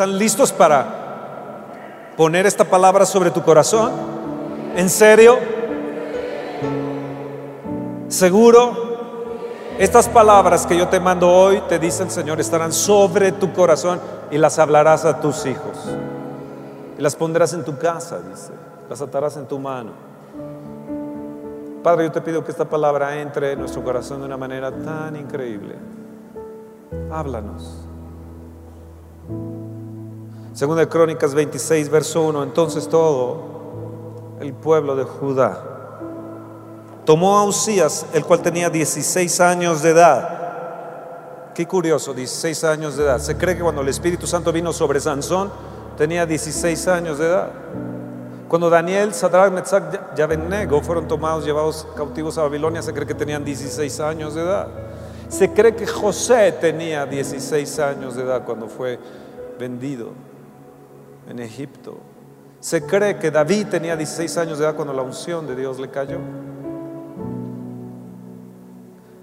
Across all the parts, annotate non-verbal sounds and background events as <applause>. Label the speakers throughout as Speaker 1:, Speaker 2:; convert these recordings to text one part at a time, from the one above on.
Speaker 1: ¿Están listos para poner esta palabra sobre tu corazón? ¿En serio? ¿Seguro? Estas palabras que yo te mando hoy, te dice el Señor, estarán sobre tu corazón y las hablarás a tus hijos. Y las pondrás en tu casa, dice. Las atarás en tu mano. Padre, yo te pido que esta palabra entre en nuestro corazón de una manera tan increíble. Háblanos. Segunda de Crónicas 26, verso 1. Entonces todo el pueblo de Judá tomó a Usías, el cual tenía 16 años de edad. Qué curioso, 16 años de edad. Se cree que cuando el Espíritu Santo vino sobre Sansón, tenía 16 años de edad. Cuando Daniel, Sadrach, Metzach y Abednego fueron tomados, llevados cautivos a Babilonia, se cree que tenían 16 años de edad. Se cree que José tenía 16 años de edad cuando fue vendido en Egipto. Se cree que David tenía 16 años de edad cuando la unción de Dios le cayó.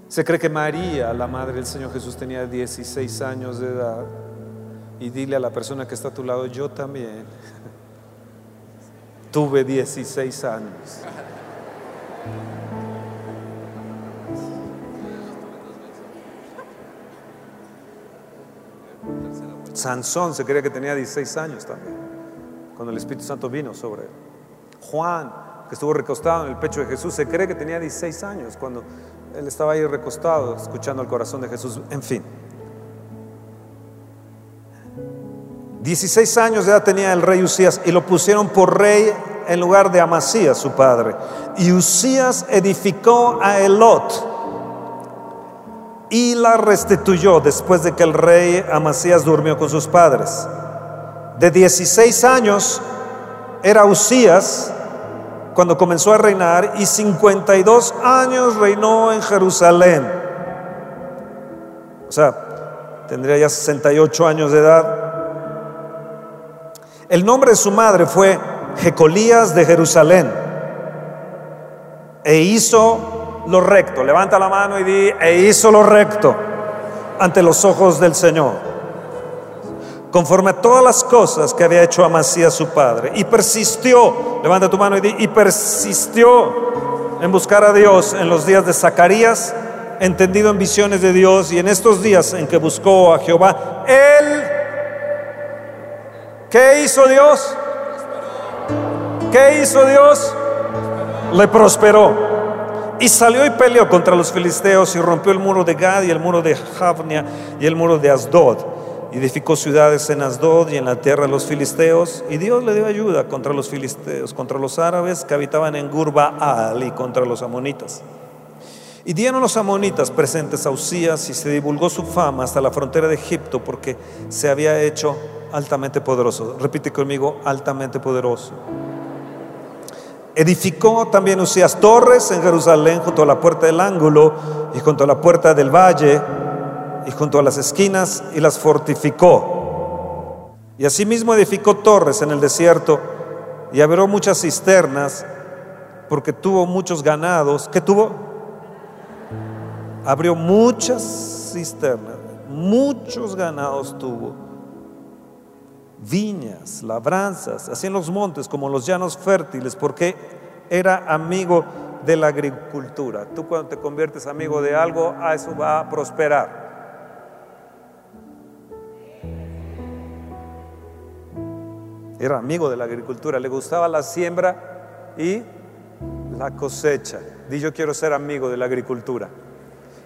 Speaker 1: Se cree que María, la madre del Señor Jesús, tenía 16 años de edad. Y dile a la persona que está a tu lado, yo también <laughs> tuve 16 años. Sansón se creía que tenía 16 años también, cuando el Espíritu Santo vino sobre. Juan, que estuvo recostado en el pecho de Jesús, se cree que tenía 16 años cuando él estaba ahí recostado, escuchando el corazón de Jesús. En fin. 16 años de edad tenía el rey Usías y lo pusieron por rey en lugar de Amasías, su padre. Y Usías edificó a Elot y la restituyó después de que el rey Amasías durmió con sus padres. De 16 años era Usías cuando comenzó a reinar y 52 años reinó en Jerusalén. O sea, tendría ya 68 años de edad. El nombre de su madre fue Jecolías de Jerusalén e hizo lo recto. Levanta la mano y di, e hizo lo recto ante los ojos del Señor. Conforme a todas las cosas que había hecho Amasías su padre. Y persistió, levanta tu mano y di, y persistió en buscar a Dios en los días de Zacarías, entendido en visiones de Dios y en estos días en que buscó a Jehová. Él, ¿qué hizo Dios? ¿Qué hizo Dios? Le prosperó. Y salió y peleó contra los filisteos y rompió el muro de Gad y el muro de Javnia y el muro de Asdod. Edificó ciudades en Asdod y en la tierra de los filisteos. Y Dios le dio ayuda contra los filisteos, contra los árabes que habitaban en Gurbaal y contra los amonitas. Y dieron los amonitas presentes a Usías y se divulgó su fama hasta la frontera de Egipto porque se había hecho altamente poderoso. Repite conmigo, altamente poderoso. Edificó también Usías torres en Jerusalén junto a la puerta del ángulo y junto a la puerta del valle y junto a las esquinas y las fortificó. Y asimismo edificó torres en el desierto y abrió muchas cisternas porque tuvo muchos ganados. ¿Qué tuvo? Abrió muchas cisternas, muchos ganados tuvo viñas, labranzas, así en los montes como los llanos fértiles, porque era amigo de la agricultura. Tú cuando te conviertes amigo de algo, a eso va a prosperar. Era amigo de la agricultura, le gustaba la siembra y la cosecha. Di yo quiero ser amigo de la agricultura.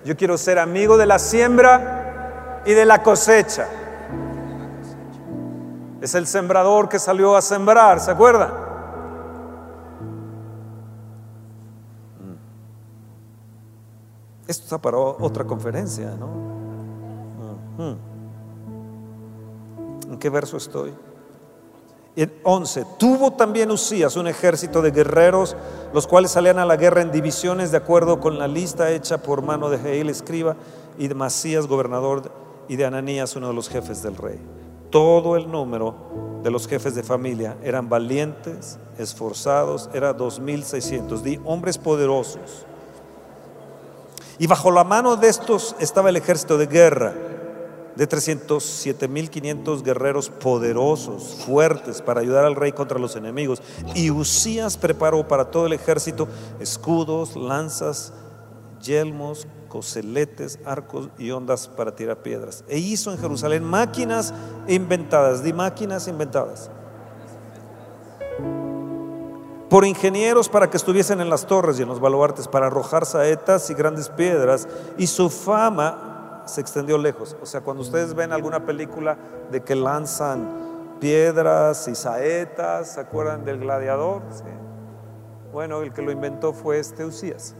Speaker 1: Yo quiero ser amigo de la siembra y de la cosecha. Es el sembrador que salió a sembrar, ¿se acuerdan? Esto está para otra conferencia, ¿no? ¿En qué verso estoy? En 11. Tuvo también Usías un ejército de guerreros, los cuales salían a la guerra en divisiones de acuerdo con la lista hecha por mano de Jehiel, escriba, y de Masías, gobernador, y de Ananías, uno de los jefes del rey todo el número de los jefes de familia eran valientes, esforzados, era 2600, di hombres poderosos. Y bajo la mano de estos estaba el ejército de guerra. De 307.500 guerreros poderosos, fuertes, para ayudar al rey contra los enemigos. Y Usías preparó para todo el ejército escudos, lanzas, yelmos, coseletes, arcos y ondas para tirar piedras. E hizo en Jerusalén máquinas inventadas, di máquinas inventadas, por ingenieros para que estuviesen en las torres y en los baluartes, para arrojar saetas y grandes piedras. Y su fama se extendió lejos. O sea, cuando ustedes ven alguna película de que lanzan piedras y saetas, ¿se acuerdan del gladiador? Bueno, el que lo inventó fue este Usías.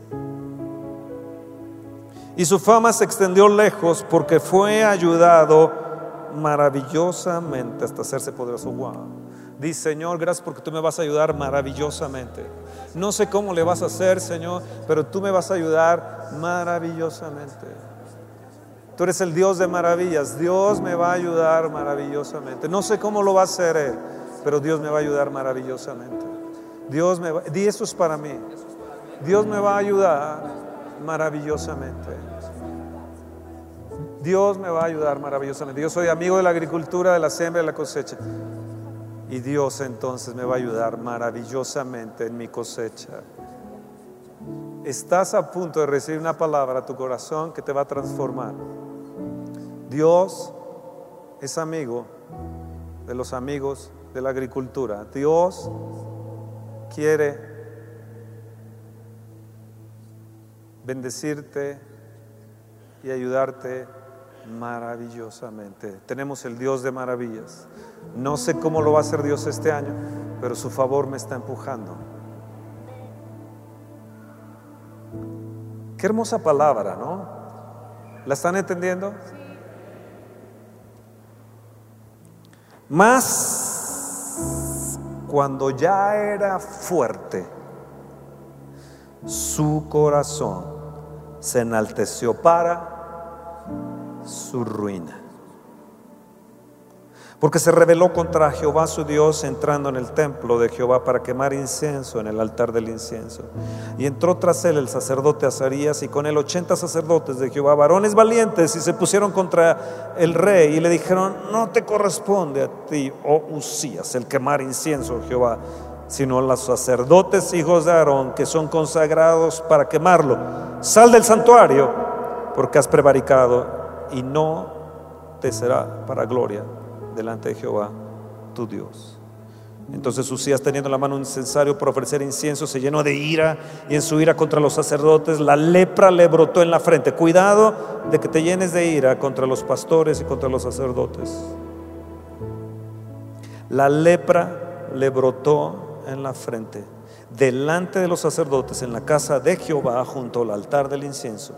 Speaker 1: Y su fama se extendió lejos porque fue ayudado maravillosamente hasta hacerse poderoso. Wow. Dice, Señor, gracias porque tú me vas a ayudar maravillosamente. No sé cómo le vas a hacer, Señor, pero tú me vas a ayudar maravillosamente. Tú eres el Dios de maravillas. Dios me va a ayudar maravillosamente. No sé cómo lo va a hacer Él, pero Dios me va a ayudar maravillosamente. Dios me va, di eso es para mí. Dios me va a ayudar maravillosamente. Dios me va a ayudar maravillosamente. Yo soy amigo de la agricultura, de la siembra y la cosecha. Y Dios entonces me va a ayudar maravillosamente en mi cosecha. Estás a punto de recibir una palabra a tu corazón que te va a transformar. Dios es amigo de los amigos de la agricultura. Dios quiere bendecirte y ayudarte maravillosamente. Tenemos el Dios de maravillas. No sé cómo lo va a hacer Dios este año, pero su favor me está empujando. Qué hermosa palabra, ¿no? ¿La están entendiendo? Más cuando ya era fuerte, su corazón se enalteció para su ruina porque se rebeló contra Jehová su Dios entrando en el templo de Jehová para quemar incienso en el altar del incienso. Y entró tras él el sacerdote Azarías y con él ochenta sacerdotes de Jehová, varones valientes, y se pusieron contra el rey y le dijeron, no te corresponde a ti, oh Usías, el quemar incienso, Jehová, sino a los sacerdotes hijos de Aarón que son consagrados para quemarlo. Sal del santuario porque has prevaricado y no te será para gloria delante de Jehová, tu Dios. Entonces Usías teniendo la mano un incensario por ofrecer incienso se llenó de ira y en su ira contra los sacerdotes la lepra le brotó en la frente. Cuidado de que te llenes de ira contra los pastores y contra los sacerdotes. La lepra le brotó en la frente delante de los sacerdotes en la casa de Jehová junto al altar del incienso.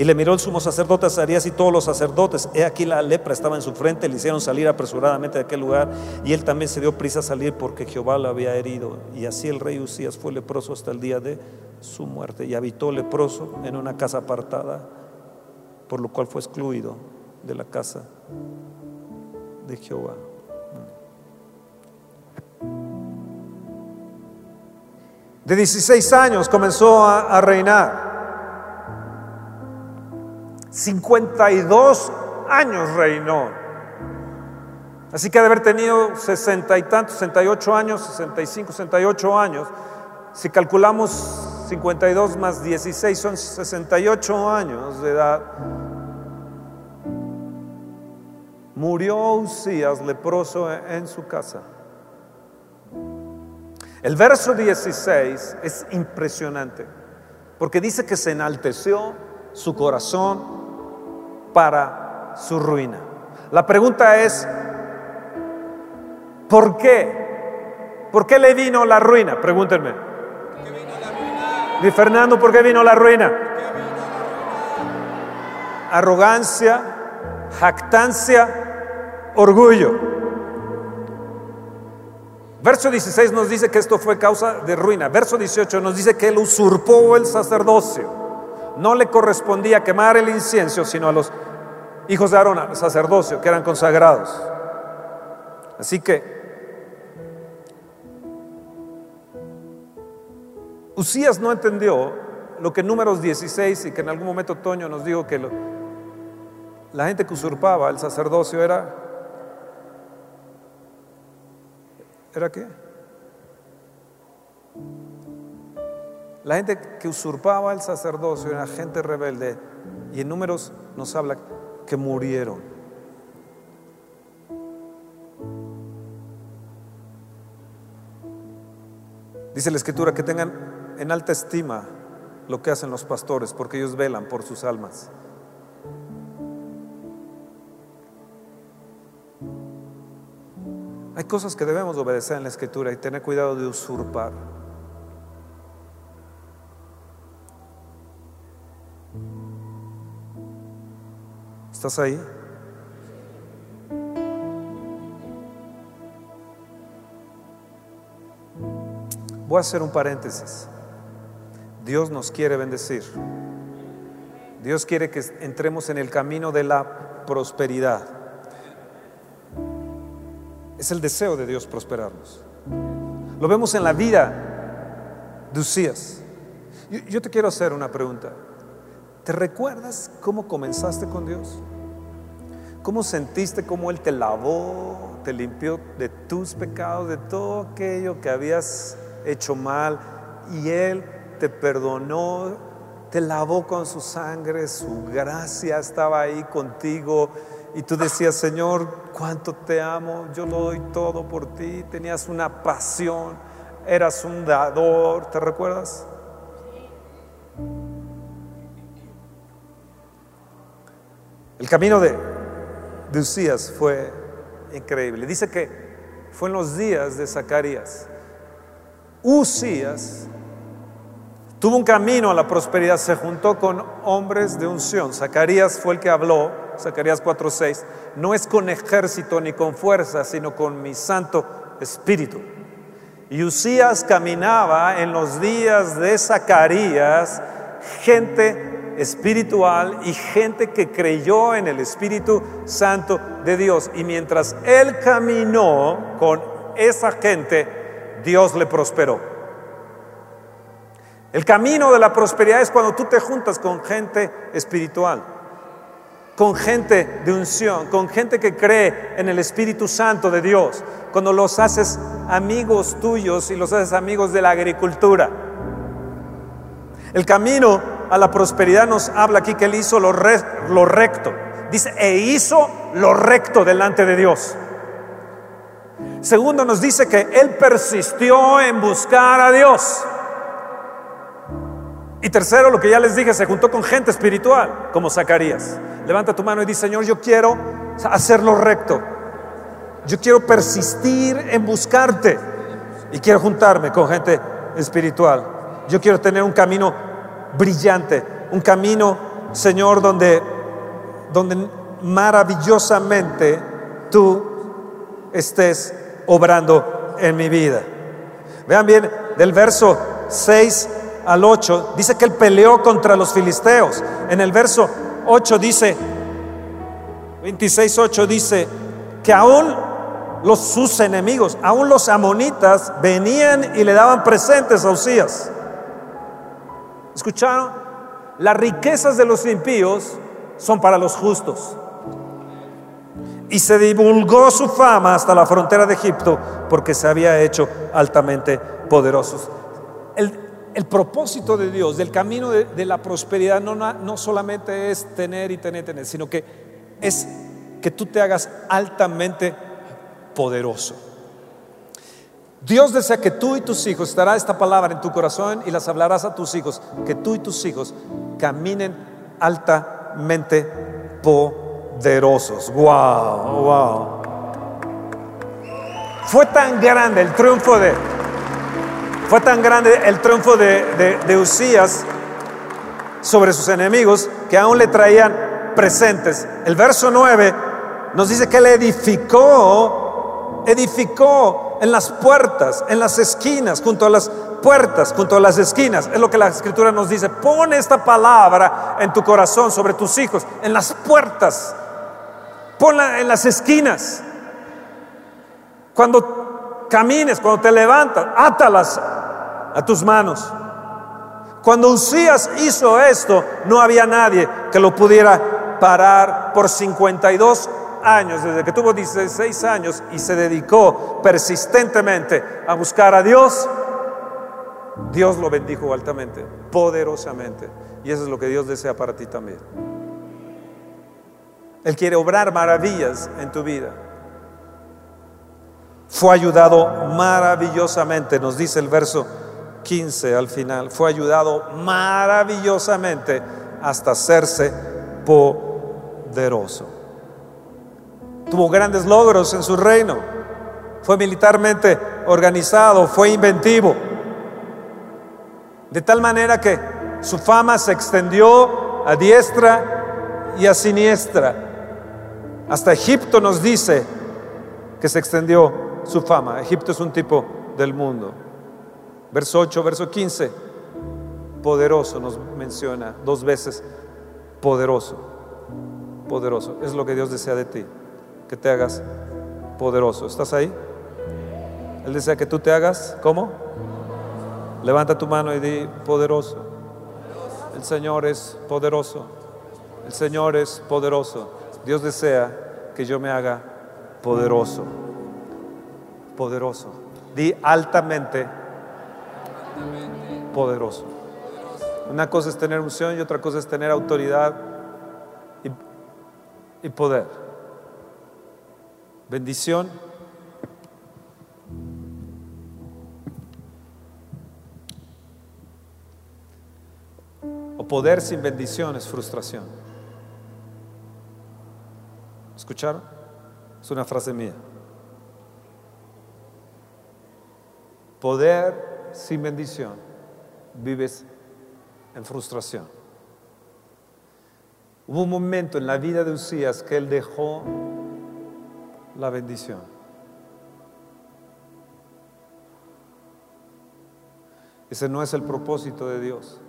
Speaker 1: Y le miró el sumo sacerdote Azarías y todos los sacerdotes. He aquí la lepra estaba en su frente, le hicieron salir apresuradamente de aquel lugar. Y él también se dio prisa a salir porque Jehová lo había herido. Y así el rey Usías fue leproso hasta el día de su muerte. Y habitó leproso en una casa apartada, por lo cual fue excluido de la casa de Jehová. De 16 años comenzó a reinar. 52 años reinó. Así que de haber tenido sesenta y tantos, 68 años, 65, 68 años. Si calculamos 52 más 16 son 68 años de edad. Murió Usías leproso en su casa. El verso 16 es impresionante porque dice que se enalteció su corazón para su ruina. La pregunta es, ¿por qué? ¿Por qué le vino la ruina? Pregúntenme. Di Fernando, ¿por qué vino la ruina? Arrogancia, jactancia, orgullo. Verso 16 nos dice que esto fue causa de ruina. Verso 18 nos dice que él usurpó el sacerdocio no le correspondía quemar el incienso, sino a los hijos de Aarón, al sacerdocio, que eran consagrados. Así que Usías no entendió lo que números 16 y que en algún momento Toño nos dijo que la gente que usurpaba el sacerdocio era... ¿Era qué? La gente que usurpaba el sacerdocio era gente rebelde y en números nos habla que murieron. Dice la escritura que tengan en alta estima lo que hacen los pastores, porque ellos velan por sus almas. Hay cosas que debemos obedecer en la escritura y tener cuidado de usurpar. ¿Estás ahí? Voy a hacer un paréntesis. Dios nos quiere bendecir. Dios quiere que entremos en el camino de la prosperidad. Es el deseo de Dios prosperarnos. Lo vemos en la vida de Usías. Yo, te quiero hacer una pregunta. ¿Te recuerdas cómo comenzaste con Dios? ¿Cómo sentiste cómo Él te lavó, te limpió de tus pecados, de todo aquello que habías hecho mal y Él te perdonó, te lavó con su sangre, su gracia estaba ahí contigo y tú decías, Señor, cuánto te amo, yo lo doy todo por ti, tenías una pasión, eras un dador, ¿te recuerdas? El camino de, Usías fue increíble. Dice que fue en los días de Zacarías. Usías tuvo un camino a la prosperidad, se juntó con hombres de unción. Zacarías fue el que habló, Zacarías 4:6, no es con ejército ni con fuerza, sino con mi santo espíritu. Y Usías caminaba en los días de Zacarías, gente espiritual y gente que creyó en el Espíritu Santo de Dios. Y mientras él caminó con esa gente, Dios le prosperó. El camino de la prosperidad es cuando tú te juntas con gente espiritual, con gente de unción, con gente que cree en el Espíritu Santo de Dios, cuando los haces amigos tuyos y los haces amigos de la agricultura. El camino a la prosperidad nos habla aquí que él hizo lo, lo recto. Dice, e hizo lo recto delante de Dios. Segundo, nos dice que él persistió en buscar a Dios. Y tercero, lo que ya les dije, se juntó con gente espiritual, como Zacarías. Levanta tu mano y dice, Señor, yo quiero hacerlo recto. Yo quiero persistir en buscarte. Y quiero juntarme con gente espiritual. Yo quiero tener un camino brillante, un camino, Señor, donde, donde maravillosamente tú estés obrando en mi vida. Vean bien, del verso 6 al 8, dice que él peleó contra los filisteos. En el verso 8 dice, 26, 8 dice, que aún los, sus enemigos, aún los amonitas, venían y le daban presentes a Usías. ¿Escucharon? Las riquezas de los impíos son para los justos y se divulgó su fama hasta la frontera de Egipto porque se había hecho altamente poderosos. El, propósito de Dios, del camino de, la prosperidad, no, no solamente es tener y tener y tener, sino que es que tú te hagas altamente poderoso. Dios desea que tú y tus hijos, estará esta palabra en tu corazón y las hablarás a tus hijos, que tú y tus hijos caminen altamente poderosos. Wow, wow. Fue tan grande el triunfo de, fue tan grande el triunfo de, de, Usías sobre sus enemigos que aún le traían presentes. El verso 9 nos dice que él edificó, edificó en las puertas, en las esquinas, junto a las puertas, junto a las esquinas. Es lo que la escritura nos dice. Pone esta palabra en tu corazón sobre tus hijos, en las puertas Ponla en las esquinas. Cuando camines, cuando te levantas, átalas a tus manos. Cuando Usías hizo esto, no había nadie que lo pudiera parar por 52 años, desde que tuvo 16 años y se dedicó persistentemente a buscar a Dios, Dios lo bendijo altamente, poderosamente. Y eso es lo que Dios desea para ti también. Él quiere obrar maravillas en tu vida. Fue ayudado maravillosamente, nos dice el verso 15 al final. Fue ayudado maravillosamente hasta hacerse poderoso. Tuvo grandes logros en su reino. Fue militarmente organizado, fue inventivo. De tal manera que su fama se extendió a diestra y a siniestra. Hasta Egipto nos dice que se extendió su fama. Egipto es un tipo del mundo. Verso 8, verso 15. Poderoso nos menciona dos veces. Poderoso. Poderoso. Es lo que Dios desea de ti. Que te hagas poderoso. ¿Estás ahí? Él desea que tú te hagas, ¿cómo? Levanta tu mano y di poderoso. El Señor es poderoso. El Señor es poderoso. Dios desea que yo me haga poderoso. Poderoso. Di altamente poderoso. Una cosa es tener unción y otra cosa es tener autoridad y, y poder. Bendición. O poder sin bendición es frustración. ¿Escucharon? Es una frase mía. Poder sin bendición, vives en frustración. Hubo un momento en la vida de Usías que él dejó la bendición. Ese no es el propósito de Dios.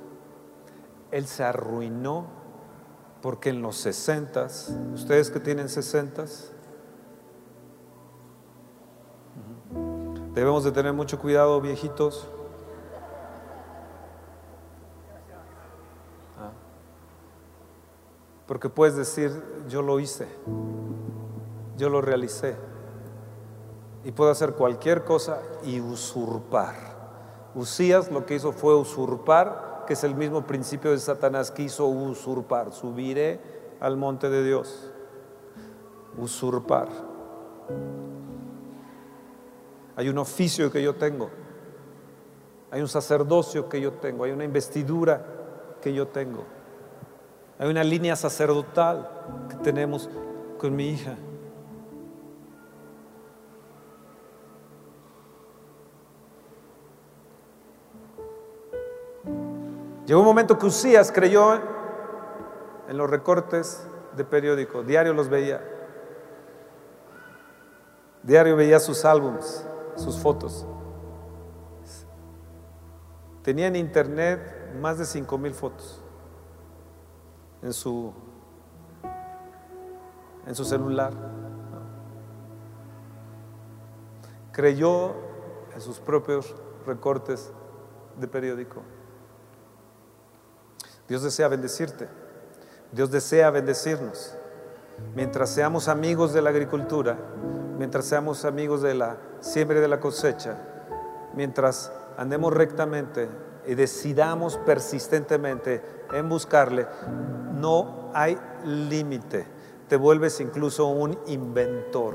Speaker 1: Él se arruinó porque en los sesentas, ustedes que tienen sesentas, debemos de tener mucho cuidado, viejitos. Ah. Porque puedes decir, yo lo hice, yo lo realicé. Y puedo hacer cualquier cosa y usurpar. Usías lo que hizo fue usurpar que es el mismo principio de Satanás, quiso usurpar. Subiré al monte de Dios. Usurpar. Hay un oficio que yo tengo. Hay un sacerdocio que yo tengo. Hay una investidura que yo tengo. Hay una línea sacerdotal que tenemos con mi hija. Llegó un momento que Usías creyó en los recortes de periódico, diario los veía. Diario veía sus álbumes, sus fotos. Tenía en internet más de 5 mil fotos en su, en su celular. Creyó en sus propios recortes de periódico. Dios desea bendecirte. Dios desea bendecirnos. Mientras seamos amigos de la agricultura, mientras seamos amigos de la siembra y de la cosecha, mientras andemos rectamente y decidamos persistentemente en buscarle, no hay límite. Te vuelves incluso un inventor.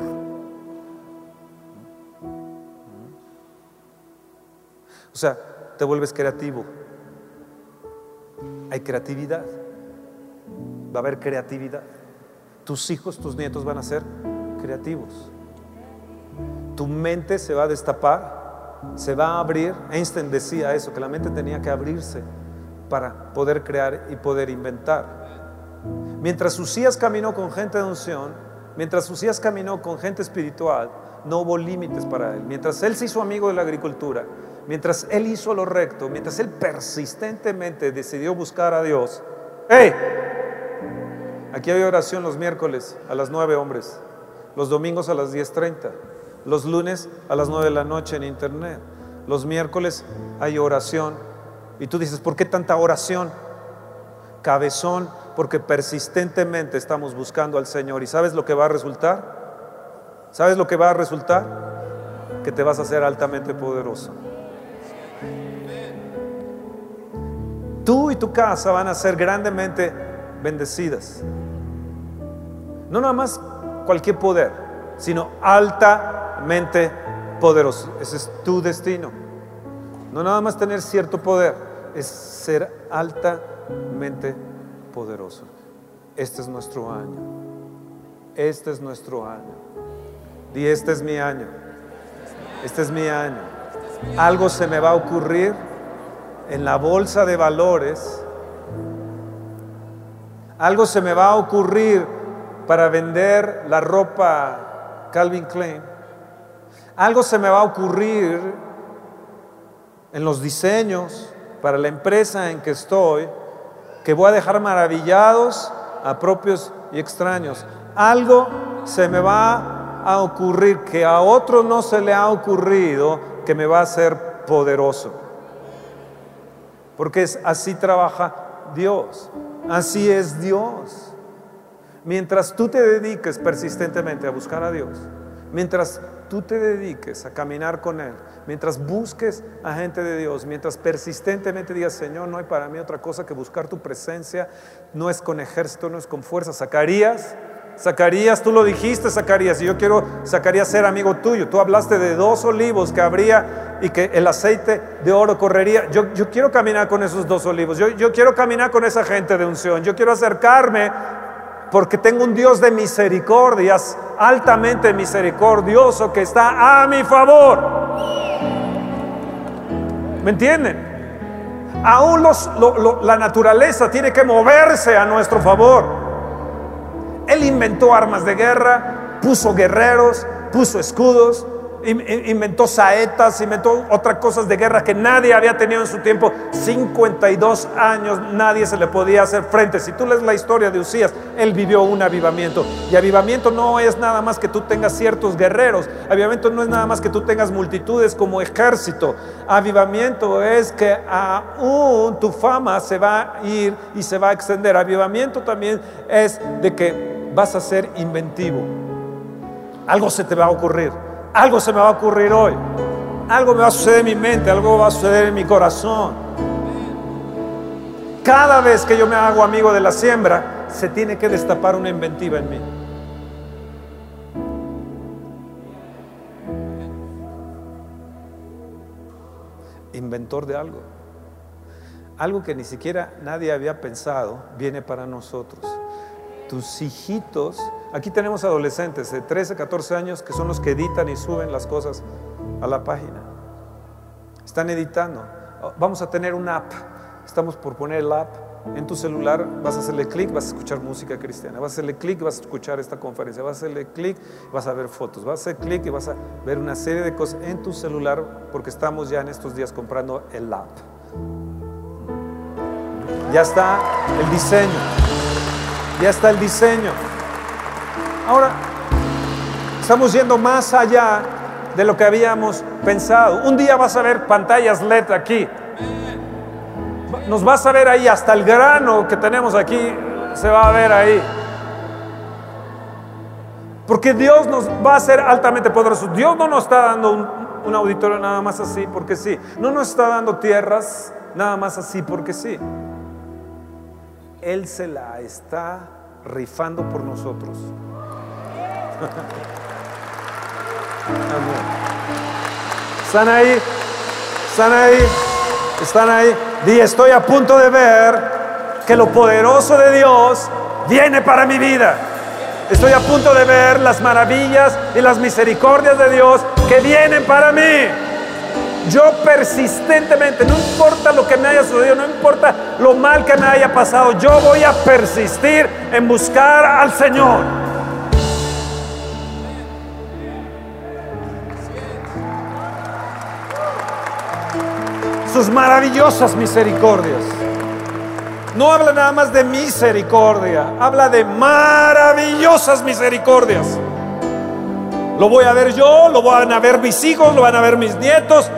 Speaker 1: O sea, te vuelves creativo hay creatividad. Va a haber creatividad. Tus hijos, tus nietos van a ser creativos. Tu mente se va a destapar, se va a abrir. Einstein decía eso, que la mente tenía que abrirse para poder crear y poder inventar. Mientras Usías caminó con gente de unción, mientras Usías caminó con gente espiritual, no hubo límites para él. Mientras él se hizo amigo de la agricultura, mientras él hizo lo recto, mientras él persistentemente decidió buscar a Dios, ¡hey! Aquí hay oración los miércoles a las 9 hombres, los domingos a las 10.30, los lunes a las 9 de la noche en internet, los miércoles hay oración Y tú dices, ¿por qué tanta oración? Cabezón, porque persistentemente estamos buscando al Señor. ¿Y sabes lo que va a resultar? ¿Sabes lo que va a resultar? Que te vas a hacer altamente poderoso. Tú y tu casa van a ser grandemente bendecidas. No nada más cualquier poder, sino altamente poderoso. Ese es tu destino. No nada más tener cierto poder, es ser altamente poderoso. Este es nuestro año. Este es nuestro año. Y este es mi año. Este es mi año. Algo se me va a ocurrir en la bolsa de valores. Algo se me va a ocurrir para vender la ropa Calvin Klein. Algo se me va a ocurrir en los diseños para la empresa en que estoy que voy a dejar maravillados a propios y extraños. Algo se me va a ocurrir que a otro no se le ha ocurrido que me va a hacer poderoso. Porque es así trabaja Dios. Así es Dios. Mientras tú te dediques persistentemente a buscar a Dios, mientras tú te dediques a caminar con Él, mientras busques a gente de Dios, mientras persistentemente digas, Señor, no hay para mí otra cosa que buscar tu presencia, no es con ejército, no es con fuerza. Zacarías, Zacarías, tú lo dijiste, Zacarías, y yo quiero, Zacarías, ser amigo tuyo. Tú hablaste de dos olivos que habría y que el aceite de oro correría. Yo, yo quiero caminar con esos dos olivos, yo, yo quiero caminar con esa gente de unción, yo quiero acercarme porque tengo un Dios de misericordias, altamente misericordioso, que está a mi favor. ¿Me entienden? Aún la naturaleza tiene que moverse a nuestro favor. Él inventó armas de guerra, puso guerreros, puso escudos, inventó saetas, inventó otras cosas de guerra que nadie había tenido en su tiempo. 52 años nadie se le podía hacer frente. Si tú lees la historia de Usías, él vivió un avivamiento. Y avivamiento no es nada más que tú tengas ciertos guerreros. Avivamiento no es nada más que tú tengas multitudes como ejército. Avivamiento es que aún tu fama se va a ir y se va a extender. Avivamiento también es de que vas a ser inventivo. Algo se te va a ocurrir algo se me va a ocurrir hoy. Algo me va a suceder en mi mente, algo va a suceder en mi corazón. Cada vez que yo me hago amigo de la siembra, se tiene que destapar una inventiva en mí. Inventor de algo. Algo que ni siquiera nadie había pensado viene para nosotros. Tus hijitos Aquí tenemos adolescentes de 13, 14 años que son los que editan y suben las cosas a la página. Están editando. Vamos a tener una app. Estamos por poner el app en tu celular. Vas a hacerle clic, vas a escuchar música cristiana. Vas a hacerle clic, vas a escuchar esta conferencia. Vas a hacerle clic, vas a ver fotos. Vas a hacer clic y vas a ver una serie de cosas en tu celular porque estamos ya en estos días comprando el app. Ya está el diseño. Ya está el diseño. Ahora, estamos yendo más allá de lo que habíamos pensado. Un día vas a ver pantallas LED aquí. Nos vas a ver ahí, hasta el grano que tenemos aquí se va a ver ahí. Porque Dios nos va a hacer altamente poderosos. Dios no nos está dando un, un, auditorio nada más así porque sí. No nos está dando tierras nada más así porque sí. Él se la está rifando por nosotros. <laughs> ¿Están ahí? ¿Están ahí? ¿Están ahí? Di, estoy a punto de ver que lo poderoso de Dios viene para mi vida. Estoy a punto de ver las maravillas y las misericordias de Dios que vienen para mí. Yo persistentemente, no importa lo que me haya sucedido, no importa lo mal que me haya pasado, yo voy a persistir en buscar al Señor. sus maravillosas misericordias. No habla nada más de misericordia, habla de maravillosas misericordias. Lo voy a ver yo, lo van a ver mis hijos, lo van a ver mis nietos.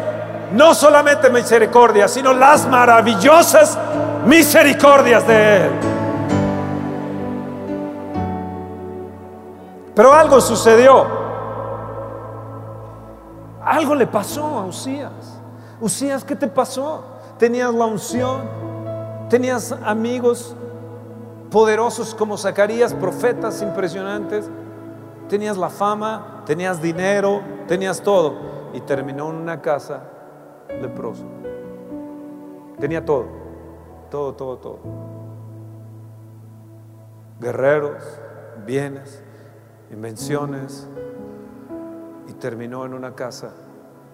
Speaker 1: No solamente misericordia, sino las maravillosas misericordias de Él. Pero algo sucedió. Algo le pasó a Usías. Usías, ¿qué te pasó? Tenías la unción, tenías amigos poderosos como Zacarías, profetas impresionantes, tenías la fama, tenías dinero, tenías todo. Y terminó en una casa leproso. Tenía todo, todo, todo, todo. Guerreros, bienes, invenciones. Y terminó en una casa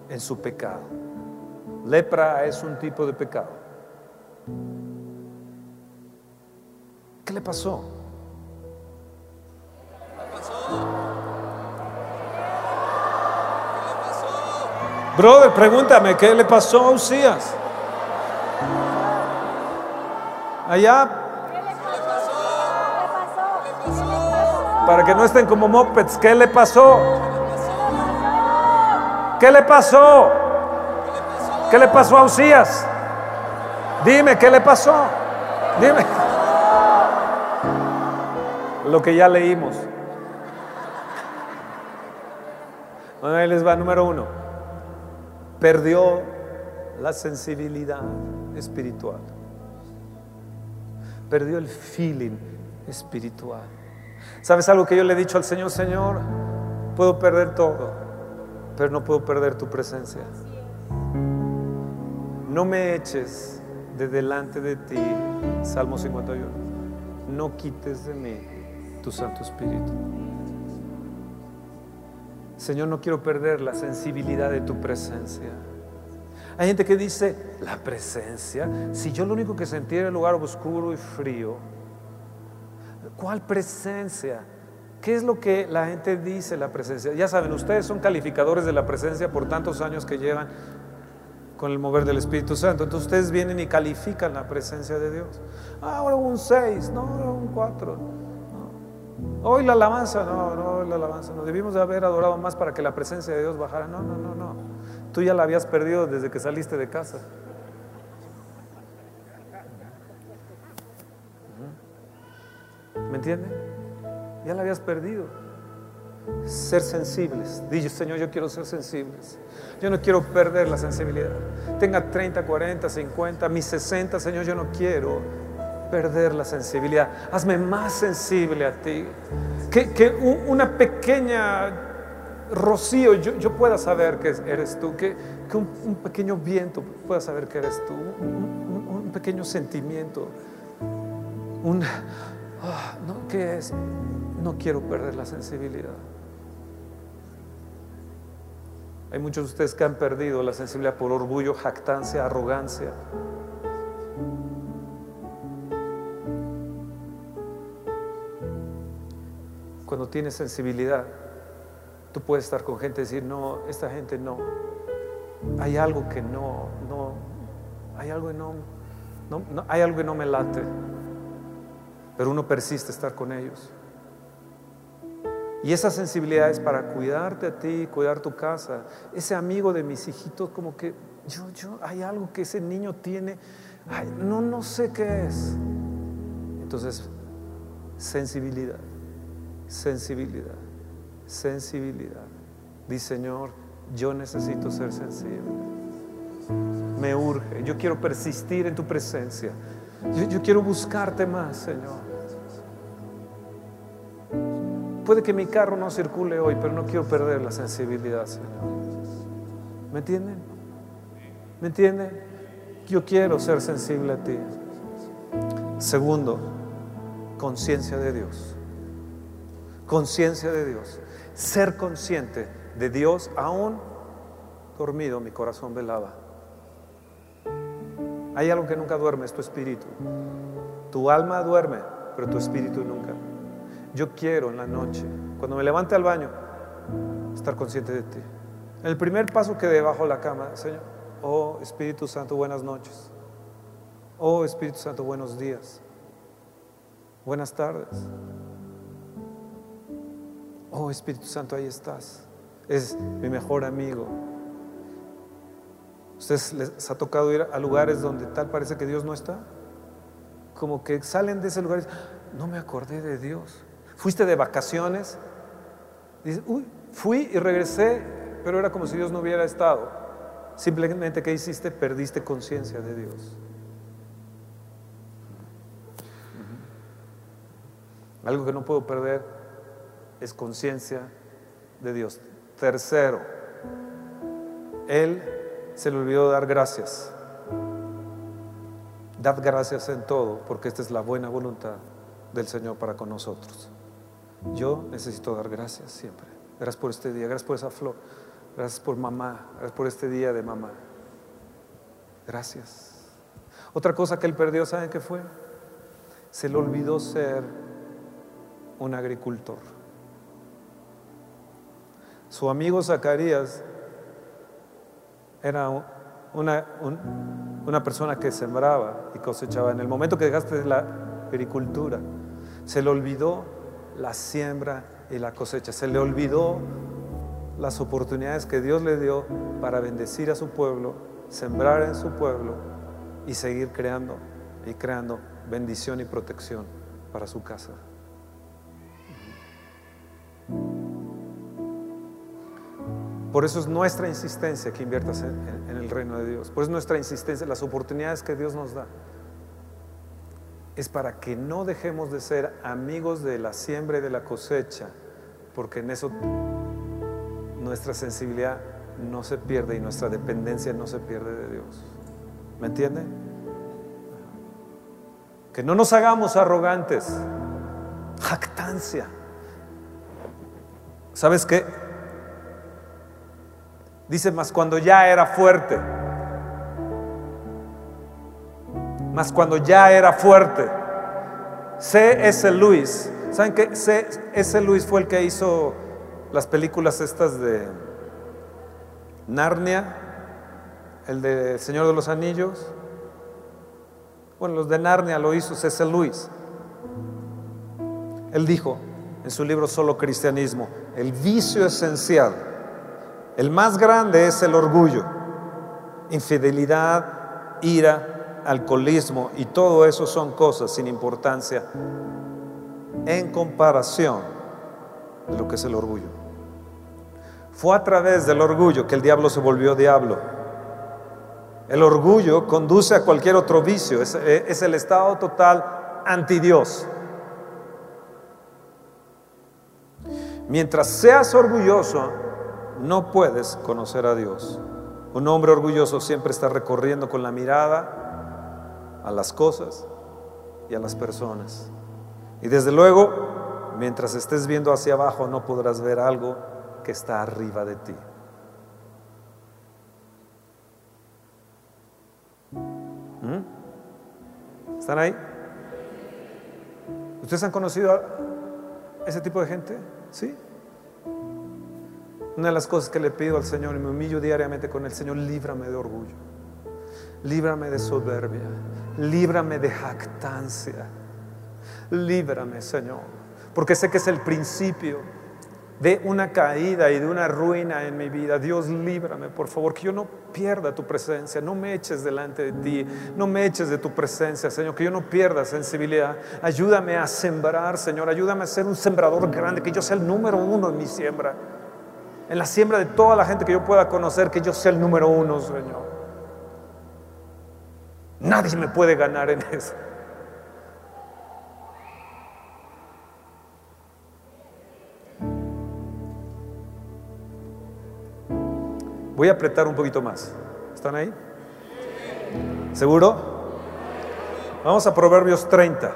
Speaker 1: en su pecado. Lepra es un tipo de pecado. ¿Qué le pasó? Brother, pregúntame, ¿qué le pasó a Usías? Allá. Para que no estén como mopeds, ¿qué le pasó? ¿Qué le pasó? ¿Qué le pasó a Usías? Dime, ¿qué le pasó? Dime. Lo que ya leímos. Bueno, ahí les va, número uno perdió la sensibilidad espiritual, perdió el feeling espiritual. ¿Sabes algo que yo le he dicho al Señor? Señor, puedo perder todo, pero no puedo perder tu presencia. No me eches de delante de ti, Salmo 51, no quites de mí tu Santo Espíritu. Señor, no quiero perder la sensibilidad de tu presencia. Hay gente que dice, la presencia, si yo lo único que sentía era el lugar oscuro y frío, ¿cuál presencia? ¿Qué es lo que la gente dice la presencia? Ya saben, ustedes son calificadores de la presencia por tantos años que llevan con el mover del Espíritu Santo. Entonces ustedes vienen y califican la presencia de Dios. Ah, ahora un 6, no, un 4. Hoy la alabanza, no, no, la alabanza, no. Debimos de haber adorado más para que la presencia de Dios bajara. No, no, no, no. Tú ya la habías perdido desde que saliste de casa. ¿Me entienden? Ya la habías perdido. Ser sensibles. Dice, Señor, yo quiero ser sensibles. Yo no quiero perder la sensibilidad. Tenga 30, 40, 50, mis 60, Señor, yo no quiero perder la sensibilidad. Hazme más sensible a ti. Que, una pequeña rocío yo, pueda saber que eres tú. Que, un, pequeño viento pueda saber que eres tú. Un, pequeño sentimiento. Un, ah, no, ¿Qué es? No quiero perder la sensibilidad. Hay muchos de ustedes que han perdido la sensibilidad por orgullo, jactancia, arrogancia. Cuando tienes sensibilidad, tú puedes estar con gente y decir, no, esta gente no. Hay algo que no, no, hay algo que no, no, hay algo que no me late. Pero uno persiste estar con ellos. Y esa sensibilidad es para cuidarte a ti, cuidar tu casa. Ese amigo de mis hijitos, como que yo, yo, hay algo que ese niño tiene, no, no sé qué es. Entonces, sensibilidad sensibilidad, sensibilidad. Dice Señor, yo necesito ser sensible. Me urge, yo quiero persistir en tu presencia. Yo, quiero buscarte más, Señor. Puede que mi carro no circule hoy, pero no quiero perder la sensibilidad, Señor. ¿Me entienden? ¿Me entienden? Yo quiero ser sensible a ti. Segundo, conciencia de Dios conciencia de Dios, ser consciente de Dios aún dormido, mi corazón velaba. Hay algo que nunca duerme, es tu espíritu. Tu alma duerme, pero tu espíritu nunca. Yo quiero en la noche, cuando me levante al baño, estar consciente de ti. El primer paso que debajo bajo la cama, Señor, oh Espíritu Santo, buenas noches. Oh Espíritu Santo, buenos días. Buenas tardes. Oh Espíritu Santo, ahí estás. Es mi mejor amigo. ¿Ustedes les ha tocado ir a lugares donde tal parece que Dios no está? Como que salen de ese lugar y no me acordé de Dios. Fuiste de vacaciones, dices, uy, fui y regresé, pero era como si Dios no hubiera estado. Simplemente, ¿qué hiciste? Perdiste conciencia de Dios. Algo que no puedo perder es conciencia de Dios. Tercero, Él se le olvidó dar gracias. Dad gracias en todo, porque esta es la buena voluntad del Señor para con nosotros. Yo necesito dar gracias siempre. Gracias por este día, gracias por esa flor, gracias por mamá, gracias por este día de mamá. Gracias. Otra cosa que él perdió, ¿saben qué fue? Se le olvidó ser un agricultor. Su amigo Zacarías era una, una persona que sembraba y cosechaba. En el momento que dejaste la agricultura, se le olvidó la siembra y la cosecha. Se le olvidó las oportunidades que Dios le dio para bendecir a su pueblo, sembrar en su pueblo y seguir creando y creando bendición y protección para su casa. Por eso es nuestra insistencia que inviertas en, el reino de Dios. Por eso es nuestra insistencia, las oportunidades que Dios nos da. Es para que no dejemos de ser amigos de la siembra y de la cosecha, porque en eso nuestra sensibilidad no se pierde y nuestra dependencia no se pierde de Dios. ¿Me entiende? Que no nos hagamos arrogantes. Jactancia. ¿Sabes qué? Dice, más cuando ya era fuerte. Más cuando ya era fuerte. C.S. Luis ¿Saben qué? C.S. Luis fue el que hizo las películas estas de Narnia, el de Señor de los Anillos. Bueno, los de Narnia lo hizo C.S. Luis Él dijo en su libro Solo Cristianismo, el vicio esencial el más grande es el orgullo, infidelidad, ira, alcoholismo y todo eso son cosas sin importancia en comparación de lo que es el orgullo. Fue a través del orgullo que el diablo se volvió diablo. El orgullo conduce a cualquier otro vicio, es, es el estado total anti Dios. Mientras seas orgulloso, no puedes conocer a Dios. Un hombre orgulloso siempre está recorriendo con la mirada a las cosas y a las personas. Y desde luego, mientras estés viendo hacia abajo, no podrás ver algo que está arriba de ti. ¿Mm? ¿Están ahí? ¿Ustedes han conocido a ese tipo de gente? ¿Sí? Una de las cosas que le pido al Señor y me humillo diariamente con el Señor, líbrame de orgullo, líbrame de soberbia, líbrame de jactancia, líbrame Señor, porque sé que es el principio de una caída y de una ruina en mi vida. Dios, líbrame, por favor, que yo no pierda tu presencia, no me eches delante de ti, no me eches de tu presencia, Señor, que yo no pierda sensibilidad. Ayúdame a sembrar, Señor, ayúdame a ser un sembrador grande, que yo sea el número uno en mi siembra en la siembra de toda la gente que yo pueda conocer, que yo sea el número uno, Señor. Nadie me puede ganar en eso. Voy a apretar un poquito más. ¿Están ahí? ¿Seguro? Vamos a Proverbios 30.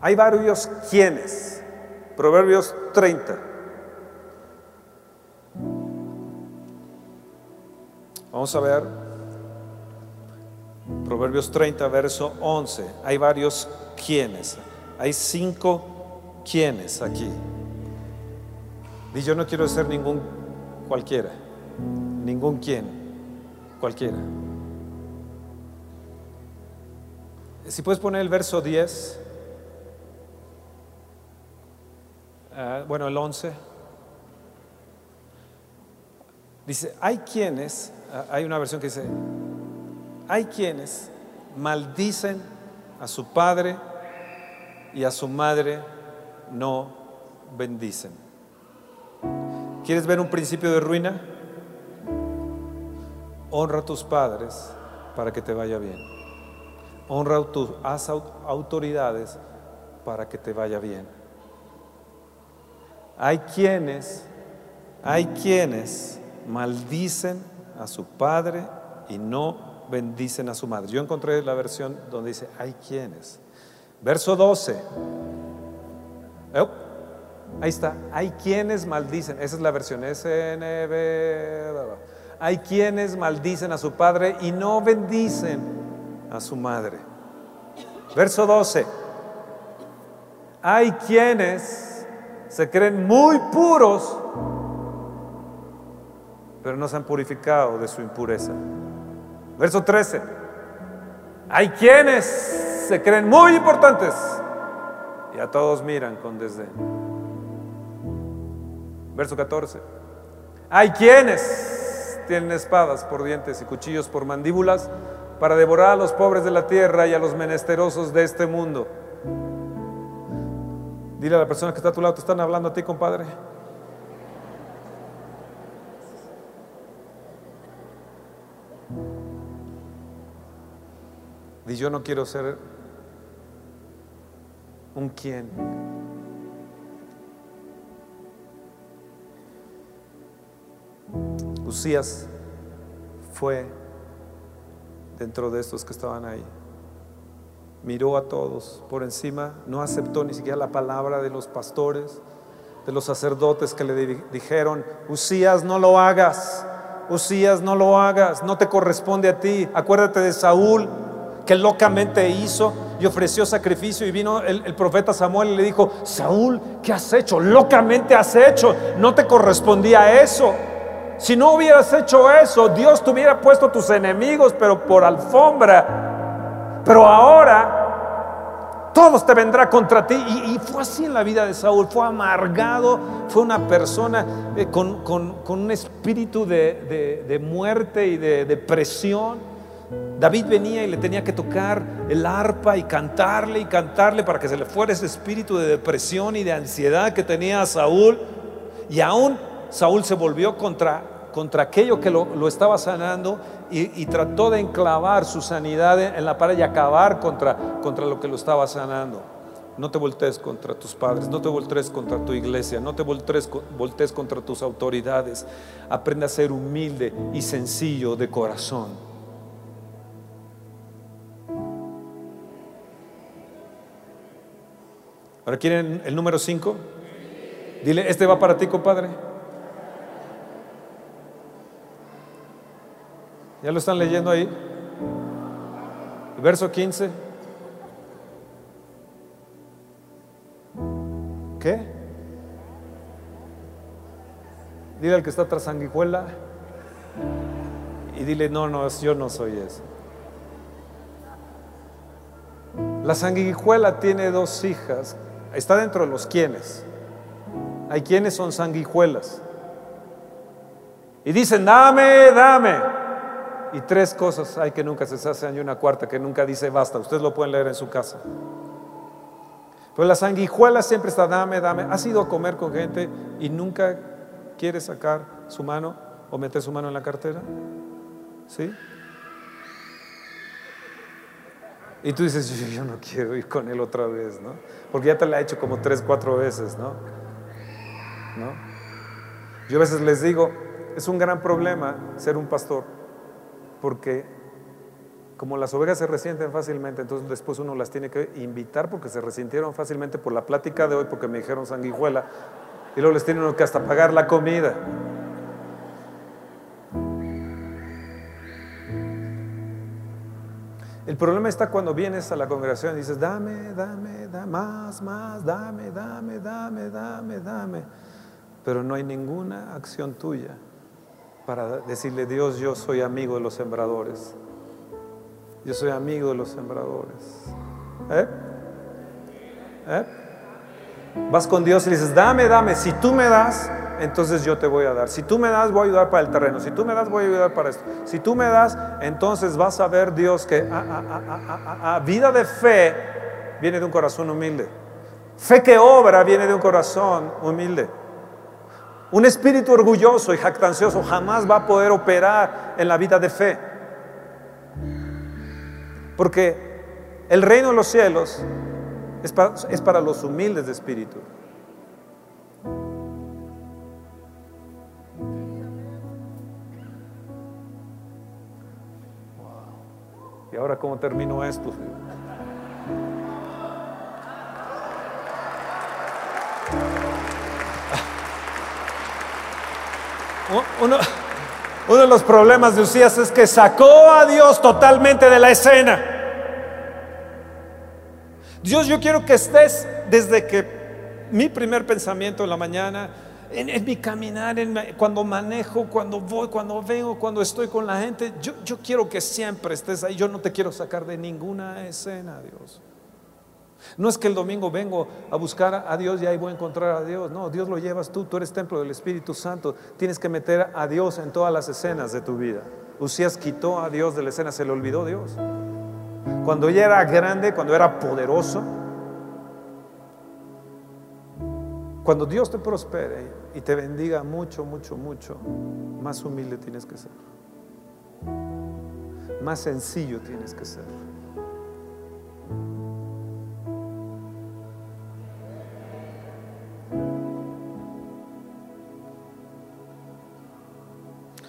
Speaker 1: Hay varios quienes. Proverbios 30. Vamos a ver. Proverbios 30, verso 11. Hay varios quienes. Hay cinco quienes aquí. Y yo no quiero ser ningún cualquiera. Ningún quien. Cualquiera. Si puedes poner el verso 10. Ah, bueno, el 11. Dice, hay quienes, hay una versión que dice, hay quienes maldicen a su padre y a su madre no bendicen. ¿Quieres ver un principio de ruina? Honra a tus padres para que te vaya bien. Honra a tus autoridades para que te vaya bien. Hay quienes, hay quienes maldicen a su padre y no bendicen a su madre. Yo encontré la versión donde dice, hay quienes. Verso 12. Ahí está. Hay quienes maldicen. Esa es la versión SNB. Hay quienes maldicen a su padre y no bendicen a su madre. Verso 12. Hay quienes se creen muy puros, pero no se han purificado de su impureza. Verso 13. Hay quienes se creen muy importantes y a todos miran con desdén. Verso 14. Hay quienes tienen espadas por dientes y cuchillos por mandíbulas para devorar a los pobres de la tierra y a los menesterosos de este mundo. Dile a la persona que está a tu lado, te están hablando a ti, compadre. Y yo no quiero ser un quién. Usías fue dentro de estos que estaban ahí. Miró a todos por encima, no aceptó ni siquiera la palabra de los pastores, de los sacerdotes que le dijeron, Usías, no lo hagas, Usías, no lo hagas, no te corresponde a ti. Acuérdate de Saúl, que locamente hizo y ofreció sacrificio. Y vino el, profeta Samuel y le dijo, Saúl, ¿qué has hecho? Locamente has hecho, no te correspondía eso. Si no hubieras hecho eso, Dios te hubiera puesto tus enemigos, pero por alfombra. Pero ahora todos te vendrá contra ti. Y, fue así en la vida de Saúl. Fue amargado, fue una persona eh, con, un espíritu de, de muerte y de depresión. David venía y le tenía que tocar el arpa y cantarle y cantarle para que se le fuera ese espíritu de depresión y de ansiedad que tenía Saúl. Y aún Saúl se volvió contra, contra aquello que lo, estaba sanando y, trató de enclavar su sanidad en la pared y acabar contra, contra lo que lo estaba sanando. No te voltees contra tus padres, no te voltees contra tu iglesia, no te voltees, voltees contra tus autoridades. Aprende a ser humilde y sencillo de corazón. Ahora quieren el número 5. Dile, este va para ti, compadre. ¿Ya lo están leyendo ahí? Verso 15. ¿Qué? Dile al que está tras sanguijuela y dile, no, no, yo no soy eso. La sanguijuela tiene dos hijas Está dentro de los quienes. Hay quienes son sanguijuelas. Y dicen, dame, dame. Y tres cosas hay que nunca se hacen y una cuarta que nunca dice basta. Ustedes lo pueden leer en su casa. Pero la sanguijuela siempre está, dame, dame. ¿Has ido a comer con gente y nunca quiere sacar su mano o meter su mano en la cartera? ¿Sí? Y tú dices, yo, no quiero ir con él otra vez, ¿no? Porque ya te la he hecho como tres, cuatro veces, ¿no? ¿no? Yo a veces les digo, es un gran problema ser un pastor, porque como las ovejas se resienten fácilmente, entonces después uno las tiene que invitar porque se resintieron fácilmente por la plática de hoy, porque me dijeron sanguijuela, y luego les tiene uno que hasta pagar la comida. El problema está cuando vienes a la congregación y dices, dame, dame, dame, más, más, dame, dame, dame, dame, dame. Pero no hay ninguna acción tuya para decirle, Dios, yo soy amigo de los sembradores. Yo soy amigo de los sembradores. ¿Eh? ¿Eh? Vas con Dios y le dices, dame, dame. Si tú me das, entonces yo te voy a dar. Si tú me das, voy a ayudar para el terreno. Si tú me das, voy a ayudar para esto. Si tú me das, entonces vas a ver Dios que ah, ah, ah, vida de fe viene de un corazón humilde. Fe que obra viene de un corazón humilde. Un espíritu orgulloso y jactancioso jamás va a poder operar en la vida de fe. Porque el reino de los cielos es para, los humildes de espíritu. ¿Y ahora cómo termino esto? Uno, uno de los problemas de Usías es que sacó a Dios totalmente de la escena. Dios, yo quiero que estés desde que mi primer pensamiento en la mañana, en, mi caminar, cuando manejo, cuando voy, cuando vengo, cuando estoy con la gente, yo, yo quiero que siempre estés ahí. Yo no te quiero sacar de ninguna escena, Dios. No es que el domingo vengo a buscar a Dios y ahí voy a encontrar a Dios. No, Dios lo llevas tú, tú eres templo del Espíritu Santo. Tienes que meter a Dios en todas las escenas de tu vida. Usías quitó a Dios de la escena, se le olvidó Dios. Cuando ella era grande, cuando era poderoso, cuando Dios te prospere y te bendiga mucho, mucho, mucho, más humilde tienes que ser. Más sencillo tienes que ser.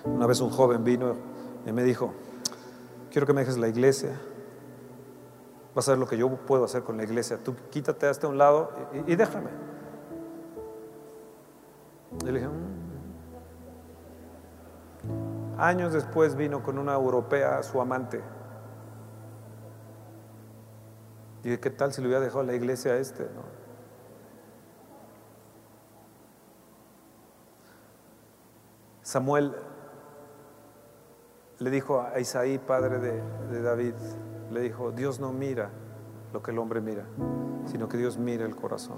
Speaker 1: Una vez un joven vino y me dijo, quiero que me dejes la iglesia. Vas a ver lo que yo puedo hacer con la iglesia. Tú quítate hasta un lado y, déjame. Y le dije, mm". años después vino con una europea, su amante. Y dije, ¿qué tal si le hubiera dejado la iglesia a este? Samuel le dijo a Isaí, padre de, David, le dijo, Dios no mira lo que el hombre mira, sino que Dios mira el corazón.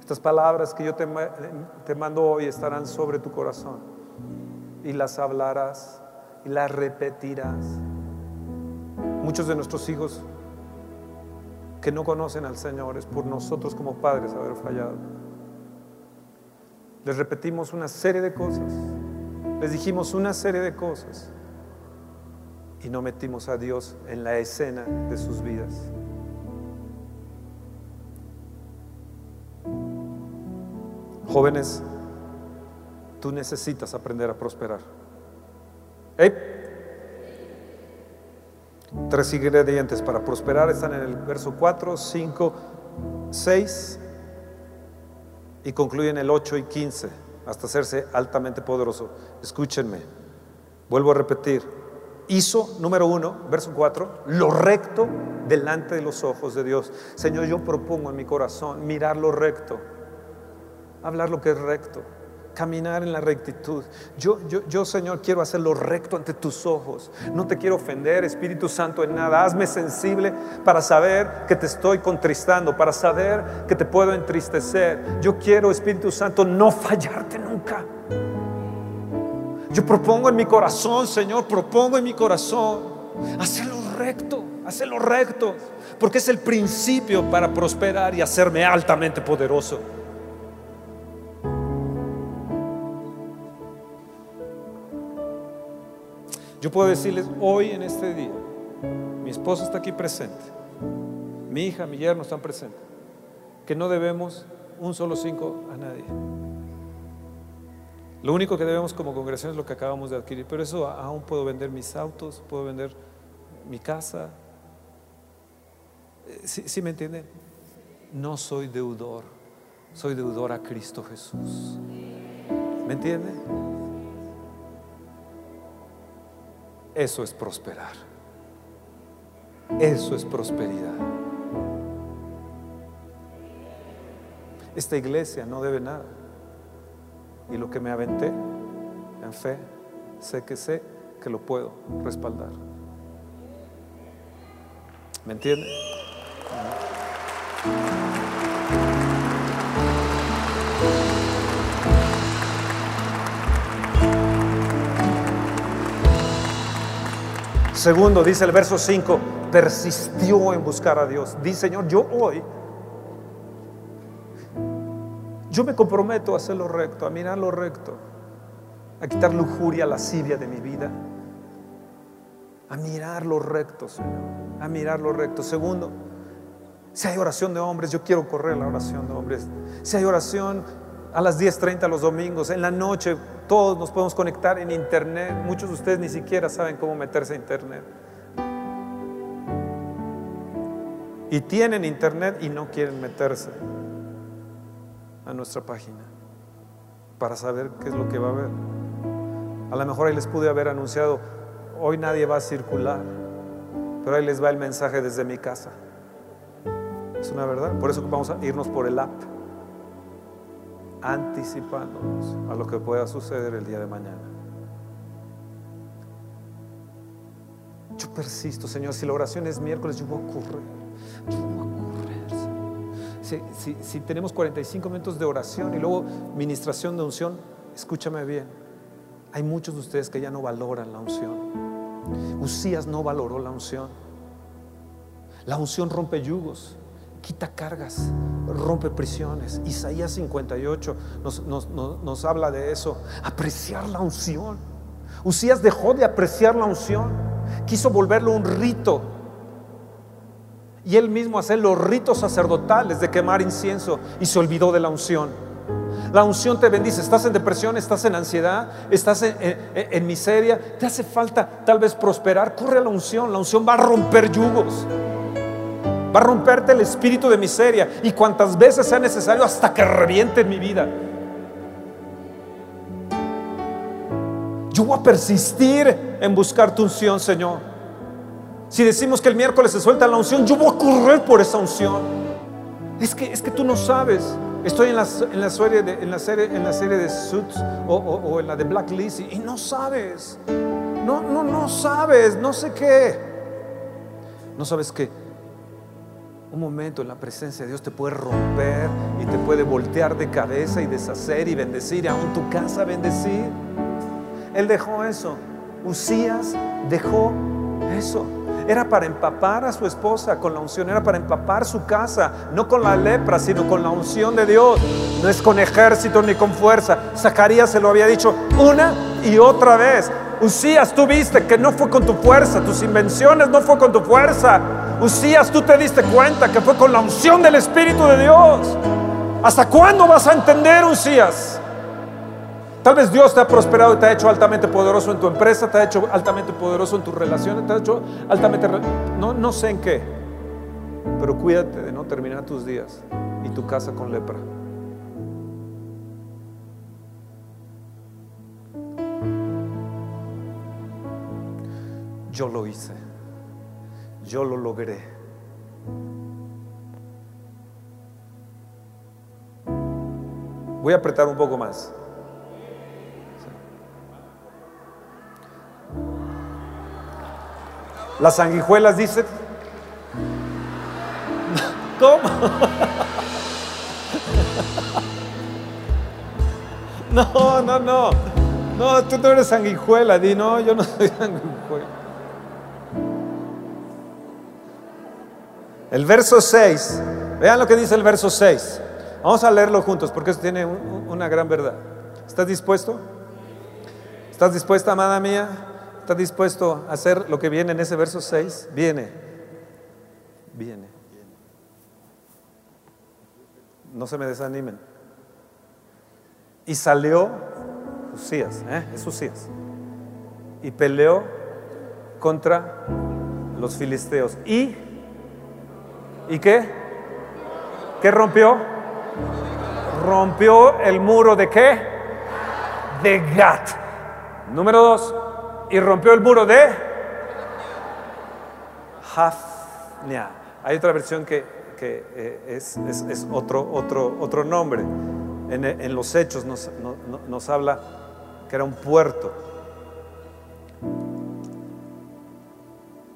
Speaker 1: Estas palabras que yo te, te mando hoy estarán sobre tu corazón y las hablarás y las repetirás. Muchos de nuestros hijos que no conocen al Señor es por nosotros como padres haber fallado. Les repetimos una serie de cosas, les dijimos una serie de cosas y no metimos a Dios en la escena de sus vidas. Jóvenes, tú necesitas aprender a prosperar. Tres ingredientes para prosperar están en el verso 4, 5, 6 y concluyen el 8 y 15 hasta hacerse altamente poderoso. Escúchenme, vuelvo a repetir, hizo, número uno, verso 4, lo recto delante de los ojos de Dios. Señor, yo propongo en mi corazón mirar lo recto, hablar lo que es recto, caminar en la rectitud. Yo, yo, yo, Señor, quiero hacer lo recto ante tus ojos. No te quiero ofender, Espíritu Santo, en nada. Hazme sensible para saber que te estoy contristando, para saber que te puedo entristecer. Yo quiero, Espíritu Santo, no fallarte nunca. Yo propongo en mi corazón, Señor, propongo en mi corazón hacerlo recto, hacerlo recto, porque es el principio para prosperar y hacerme altamente poderoso. Yo puedo decirles hoy en este día, mi esposa está aquí presente, mi hija, mi yerno están presentes, que no debemos un solo cinco a nadie. Lo único que debemos como congregación es lo que acabamos de adquirir, pero eso aún puedo vender mis autos, puedo vender mi casa. Eh, ¿Sí, me entienden? No soy deudor, soy deudor a Cristo Jesús. ¿Me entiende? Eso es prosperar. Eso es prosperidad. Esta iglesia no debe nada. Y lo que me aventé en fe, sé que sé que lo puedo respaldar. ¿Me entiende? Segundo, dice el verso 5, persistió en buscar a Dios. Dice, Señor, yo hoy yo me comprometo a hacer lo recto, a mirar lo recto, a quitar lujuria, lascivia de mi vida, a mirar lo recto, Señor, a mirar lo recto. Segundo, si hay oración de hombres, yo quiero correr la oración de hombres. Si hay oración a las 10.30 los domingos, en la noche, todos nos podemos conectar en internet. Muchos de ustedes ni siquiera saben cómo meterse a internet. Y tienen internet y no quieren meterse a nuestra página para saber qué es lo que va a haber. A lo mejor ahí les pude haber anunciado, hoy nadie va a circular, pero ahí les va el mensaje desde mi casa. Es una verdad. Por eso vamos a irnos por el app, anticipándonos a lo que pueda suceder el día de mañana. Yo persisto, Señor. Si la oración es miércoles, yo voy a. Yo Si, si tenemos 45 minutos de oración y luego ministración de unción, escúchame bien. Hay muchos de ustedes que ya no valoran la unción. Usías no valoró la unción. La unción rompe yugos quita cargas, rompe prisiones. Isaías 58 nos, habla de eso, apreciar la unción. Usías dejó de apreciar la unción, quiso volverlo un rito. Y él mismo hacer los ritos sacerdotales de quemar incienso y se olvidó de la unción. La unción te bendice. Estás en depresión, estás en ansiedad, estás en, en, miseria. Te hace falta tal vez prosperar. Corre a la unción. La unción va a romper yugos va a romperte el espíritu de miseria y cuantas veces sea necesario hasta que reviente en mi vida. Yo voy a persistir en buscar tu unción, Señor. Si decimos que el miércoles se suelta la unción, yo voy a correr por esa unción. Es que, es que tú no sabes. Estoy en la, en la, serie, de, en la, serie, en la serie de Suits o, o, en la de Blacklist y, y no sabes. No, no, no sabes. No sé qué. No sabes qué un momento en la presencia de Dios te puede romper y te puede voltear de cabeza y deshacer y bendecir, y aún tu casa bendecir. Él dejó eso. Usías dejó eso. Era para empapar a su esposa con la unción, era para empapar su casa, no con la lepra, sino con la unción de Dios. No es con ejército ni con fuerza. Zacarías se lo había dicho una y otra vez. Usías, tú viste que no fue con tu fuerza, tus invenciones no fue con tu fuerza. Usías, tú te diste cuenta que fue con la unción del Espíritu de Dios. ¿Hasta cuándo vas a entender, Usías? Tal vez Dios te ha prosperado y te ha hecho altamente poderoso en tu empresa, te ha hecho altamente poderoso en tus relaciones, te ha hecho altamente... No, no sé en qué, pero cuídate de no terminar tus días y tu casa con lepra. Yo lo hice. Yo lo logré. Voy a apretar un poco más. Las sanguijuelas dicen, ¿cómo? No, no, no. No, tú no eres sanguijuela. Di, no, yo no soy sanguijuela. El verso 6, vean lo que dice el verso 6. Vamos a leerlo juntos porque eso tiene una gran verdad. ¿Estás dispuesto? ¿Estás dispuesta, amada mía? ¿Estás dispuesto a hacer lo que viene en ese verso 6? Viene. Viene. No se me desanimen. Y salió Usías, ¿eh? es Usías. Y peleó contra los filisteos. Y ¿Y qué? ¿Qué rompió? Rompió el muro de qué? De Gat. Número dos. Y rompió el muro de Hafnia. Hay otra versión que, eh, es, otro, otro, otro nombre. En, los hechos nos, nos habla que era un puerto.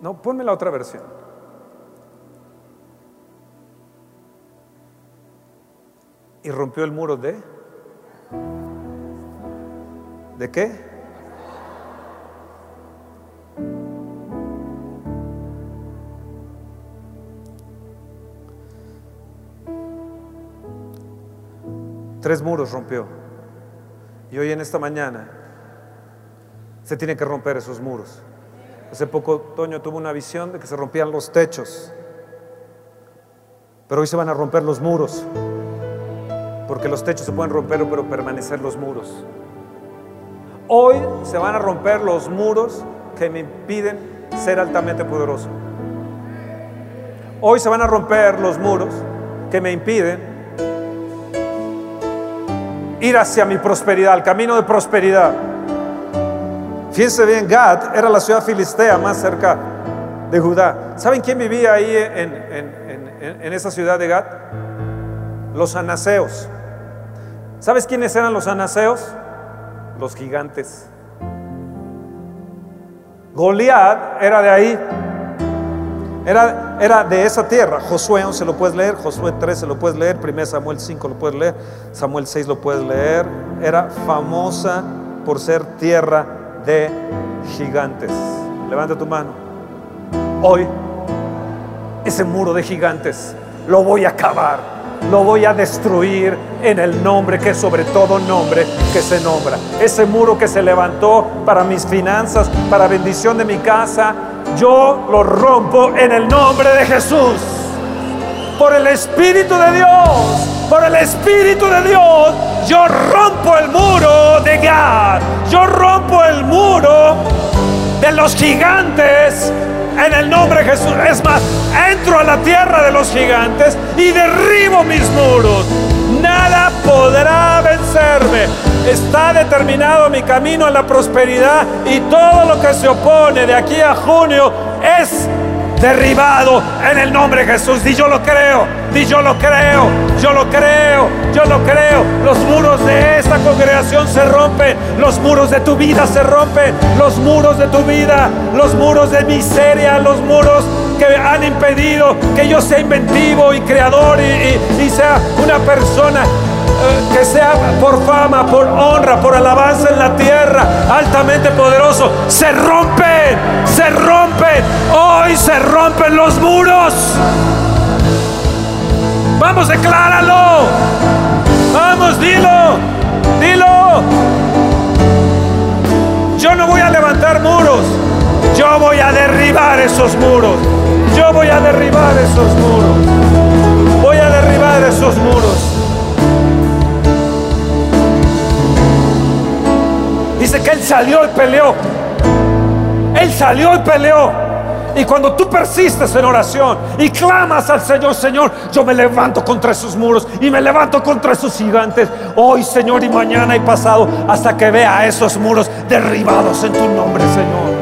Speaker 1: No, ponme la otra versión. y rompió el muro de... ¿De qué? Tres muros rompió. Y hoy en esta mañana se tiene que romper esos muros. Hace poco Toño tuvo una visión de que se rompían los techos. Pero hoy se van a romper los muros. Porque los techos se pueden romper, pero permanecer los muros. Hoy se van a romper los muros que me impiden ser altamente poderoso. Hoy se van a romper los muros que me impiden ir hacia mi prosperidad, el camino de prosperidad. Fíjense bien, Gad era la ciudad filistea más cerca de Judá. ¿Saben quién vivía ahí en, en esa ciudad de Gad? Los anaseos. ¿Sabes quiénes eran los anaseos? Los gigantes. Goliat era de ahí. Era, era, de esa tierra. Josué 11 lo puedes leer, Josué 13 lo puedes leer, 1 Samuel 5 lo puedes leer, Samuel 6 lo puedes leer. Era famosa por ser tierra de gigantes. Levanta tu mano. Hoy, ese muro de gigantes lo voy a acabar lo voy a destruir en el nombre que sobre todo nombre que se nombra. Ese muro que se levantó para mis finanzas, para bendición de mi casa, yo lo rompo en el nombre de Jesús. Por el Espíritu de Dios, por el Espíritu de Dios, yo rompo el muro de Gad, yo rompo el muro de los gigantes en el nombre de Jesús. Es más, entro a la tierra de los gigantes y derribo mis muros. Nada podrá vencerme. Está determinado mi camino a la prosperidad y todo lo que se opone de aquí a junio es derribado en el nombre de Jesús. Y yo lo creo, y yo lo creo, yo lo creo, yo lo creo. Los muros de esta congregación se rompen, los muros de tu vida se rompen, los muros de tu vida, los muros de miseria, los muros que han impedido que yo sea inventivo y creador y sea una persona eh, que sea por fama, por honra, por alabanza en la tierra, altamente poderoso, se rompen, se rompen, hoy se rompen los muros. Vamos, decláralo. Vamos, dilo, dilo. Yo no voy a levantar muros, yo voy a derribar esos muros. Yo voy a derribar esos muros. Voy a derribar esos muros. Dice que Él salió y peleó. Él salió y peleó. Y cuando tú persistes en oración y clamas al Señor, Señor, yo me levanto contra esos muros y me levanto contra esos gigantes. Hoy, Señor, y mañana y pasado, hasta que vea esos muros derribados en tu nombre, Señor.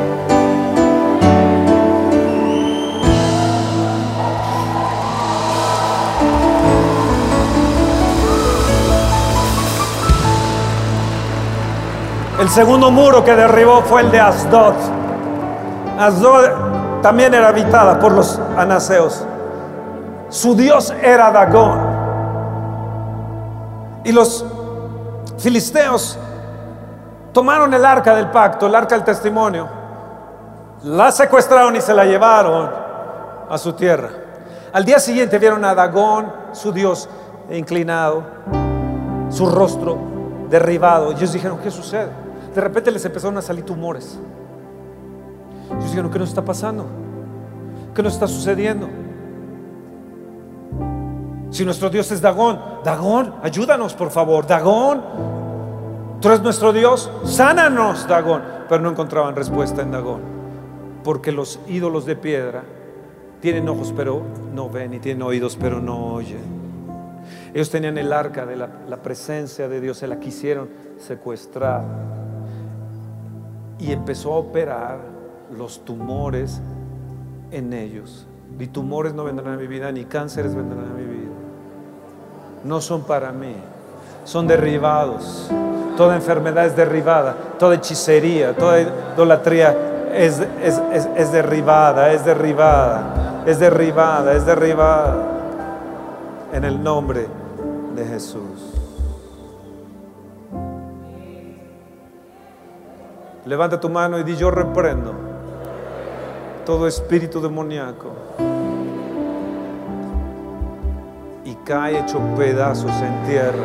Speaker 1: El segundo muro que derribó fue el de Asdod. Asdod también era habitada por los anaseos. Su dios era Dagón. Y los filisteos tomaron el arca del pacto, el arca del testimonio, la secuestraron y se la llevaron a su tierra. Al día siguiente vieron a Dagón, su dios, inclinado, su rostro derribado. Y ellos dijeron, ¿qué sucede? de repente les empezaron a salir tumores. Y ellos dijeron, ¿qué nos está pasando? ¿Qué nos está sucediendo? Si nuestro Dios es Dagón, Dagón, ayúdanos por favor, Dagón, tú eres nuestro Dios, sánanos, Dagón. Pero no encontraban respuesta en Dagón, porque los ídolos de piedra tienen ojos pero no ven y tienen oídos pero no oyen. Ellos tenían el arca de la presencia de Dios, se la quisieron secuestrar y empezó a operar los tumores en ellos. Ni tumores no vendrán a mi vida, ni cánceres vendrán a mi vida. No son para mí, son derribados. Toda enfermedad es derribada, toda hechicería, toda idolatría es, es, es derribada, es derribada, es derribada, es derribada en el nombre de Jesús. Levanta tu mano y di yo reprendo todo espíritu demoníaco y cae hecho pedazos en tierra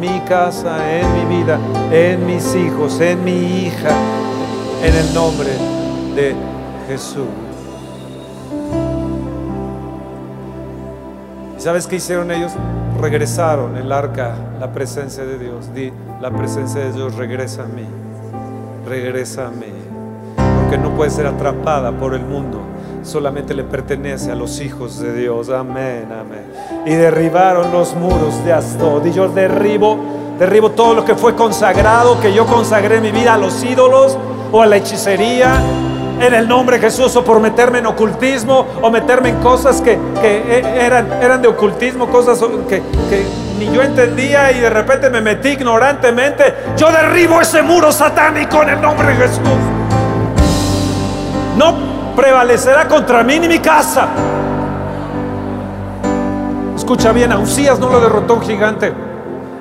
Speaker 1: mi casa, en mi vida, en mis hijos, en mi hija, en el nombre de Jesús. ¿Sabes qué hicieron ellos? Regresaron el arca, la presencia de Dios. Di, la presencia de Dios regresa a mí. Regresa a mí. Porque no puede ser atrapada por el mundo. Solamente le pertenece a los hijos de Dios. Amén, amén. Y derribaron los muros de Asdod. Y yo derribo, derribo todo lo que fue consagrado, que yo consagré mi vida a los ídolos o a la hechicería en el nombre de Jesús o por meterme en ocultismo o meterme en cosas que, e, eran, eran de ocultismo, cosas que, que ni yo entendía y de repente me metí ignorantemente. Yo derribo ese muro satánico en el nombre de Jesús. Prevalecerá contra mí ni mi casa. Escucha bien, a Usías no lo derrotó un gigante.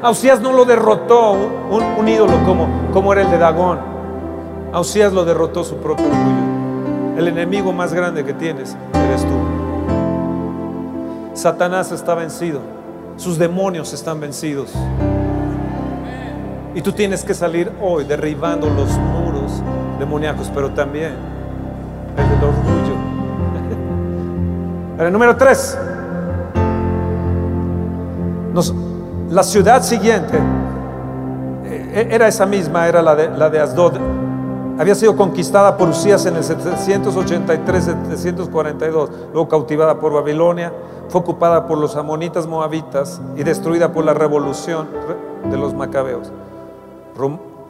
Speaker 1: A Usías no lo derrotó un, un ídolo como, como era el de Dagón. A Usías lo derrotó su propio orgullo. El enemigo más grande que tienes eres tú. Satanás está vencido. Sus demonios están vencidos. Y tú tienes que salir hoy derribando los muros demoníacos, pero también el orgullo. Número tres. la ciudad siguiente eh, era esa misma, era la de, la de Asdod había sido conquistada por Usías en el 783-742, luego cautivada por Babilonia, fue ocupada por los amonitas moabitas y destruida por la revolución de los macabeos.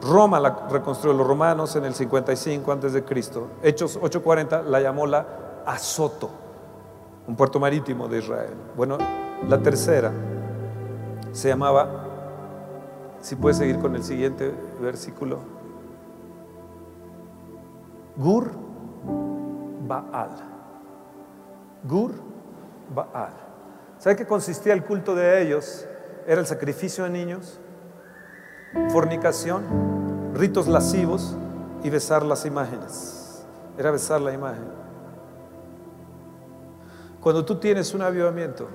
Speaker 1: Roma la reconstruyó los romanos en el 55 antes de Cristo. Hechos 8:40 la llamó la Azoto, un puerto marítimo de Israel. Bueno, la tercera se llamaba, si puedes seguir con el siguiente versículo. Gur Baal. Gur Baal. ¿Sabe qué consistía el culto de ellos? Era el sacrificio de niños, fornicación, ritos lascivos y besar las imágenes. Era besar la imagen. Cuando tú tienes un avivamiento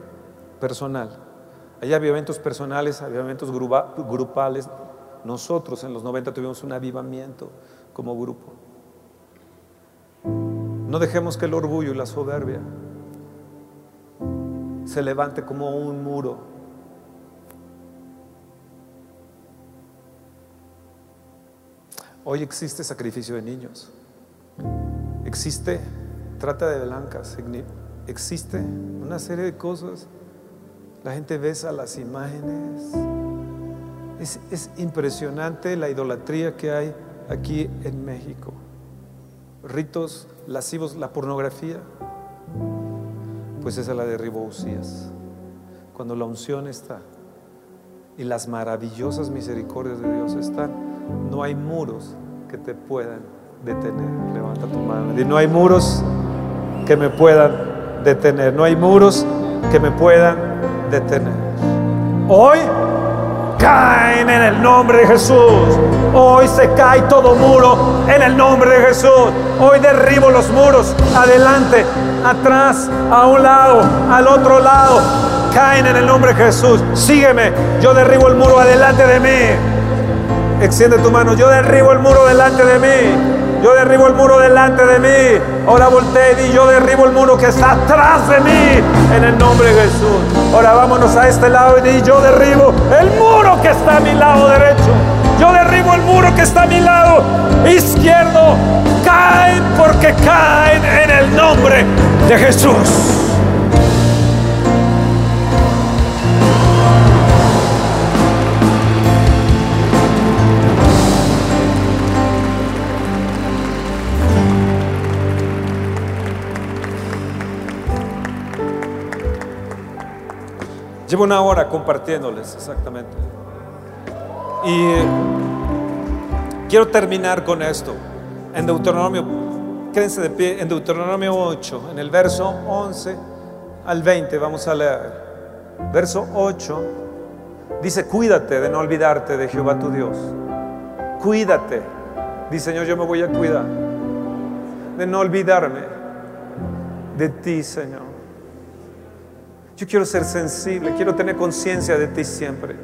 Speaker 1: personal, hay avivamientos personales, avivamientos grupales. Nosotros en los 90 tuvimos un avivamiento como grupo. No dejemos que el orgullo y la soberbia se levante como un muro. Hoy existe sacrificio de niños. Existe trata de blancas. Existe una serie de cosas. La gente besa las imágenes. Es, es impresionante la idolatría que hay aquí en México. Ritos lascivos, la pornografía, pues esa la derribó Usías. Cuando la unción está y las maravillosas misericordias de Dios están, no hay muros que te puedan detener. Levanta tu mano. No hay muros que me puedan detener. No hay muros que me puedan detener. Hoy caen en el nombre de Jesús. Hoy se cae todo muro en el nombre de Jesús. Hoy derribo los muros adelante, atrás, a un lado, al otro lado. Caen en el nombre de Jesús. Sígueme. Yo derribo el muro adelante de mí. Extiende tu mano. Yo derribo el muro delante de mí. Yo derribo el muro delante de mí. Ahora volteé y yo derribo el muro que está atrás de mí. En el nombre de Jesús. Ahora vámonos a este lado y di, yo derribo el muro que está a mi lado derecho. Yo derribo el muro que está a mi lado izquierdo. Caen porque caen en el nombre de Jesús. Llevo una hora compartiéndoles exactamente. Y quiero terminar con esto. En Deuteronomio, quédense de pie, en Deuteronomio 8, en el verso 11 al 20, vamos a leer. Verso 8 dice, cuídate de no olvidarte de Jehová tu Dios. Cuídate. Dice Señor, yo me voy a cuidar de no olvidarme de ti, Señor. Yo quiero ser sensible, quiero tener conciencia de ti siempre.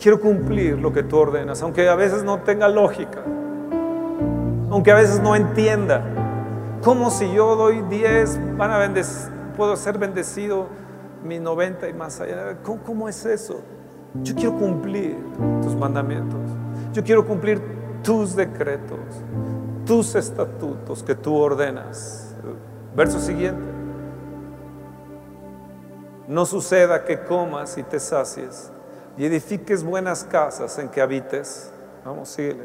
Speaker 1: quiero cumplir lo que tú ordenas, aunque a veces no tenga lógica, aunque a veces no entienda. Como si yo doy 10, van a puedo ser bendecido mi 90 y más allá. ¿Cómo, ¿Cómo es eso? Yo quiero cumplir tus mandamientos. Yo quiero cumplir tus decretos, tus estatutos que tú ordenas. Verso siguiente. No suceda que comas y te sacies y edifiques buenas casas en que habites. Vamos, síguele.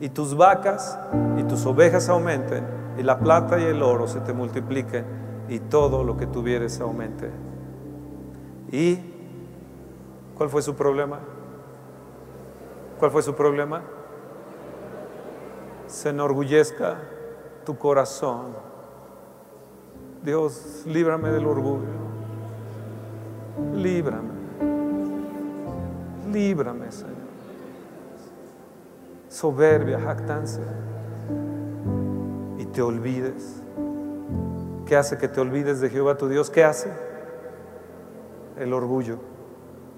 Speaker 1: Y tus vacas y tus ovejas aumenten y la plata y el oro se te multipliquen y todo lo que tuvieres aumente. ¿Y cuál fue su problema? ¿Cuál fue su problema? Se enorgullezca tu corazón. Dios, líbrame del orgullo. Líbrame. Líbrame, Señor. Soberbia, jactancia. Y te olvides. ¿Qué hace que te olvides de Jehová tu Dios? ¿Qué hace? El orgullo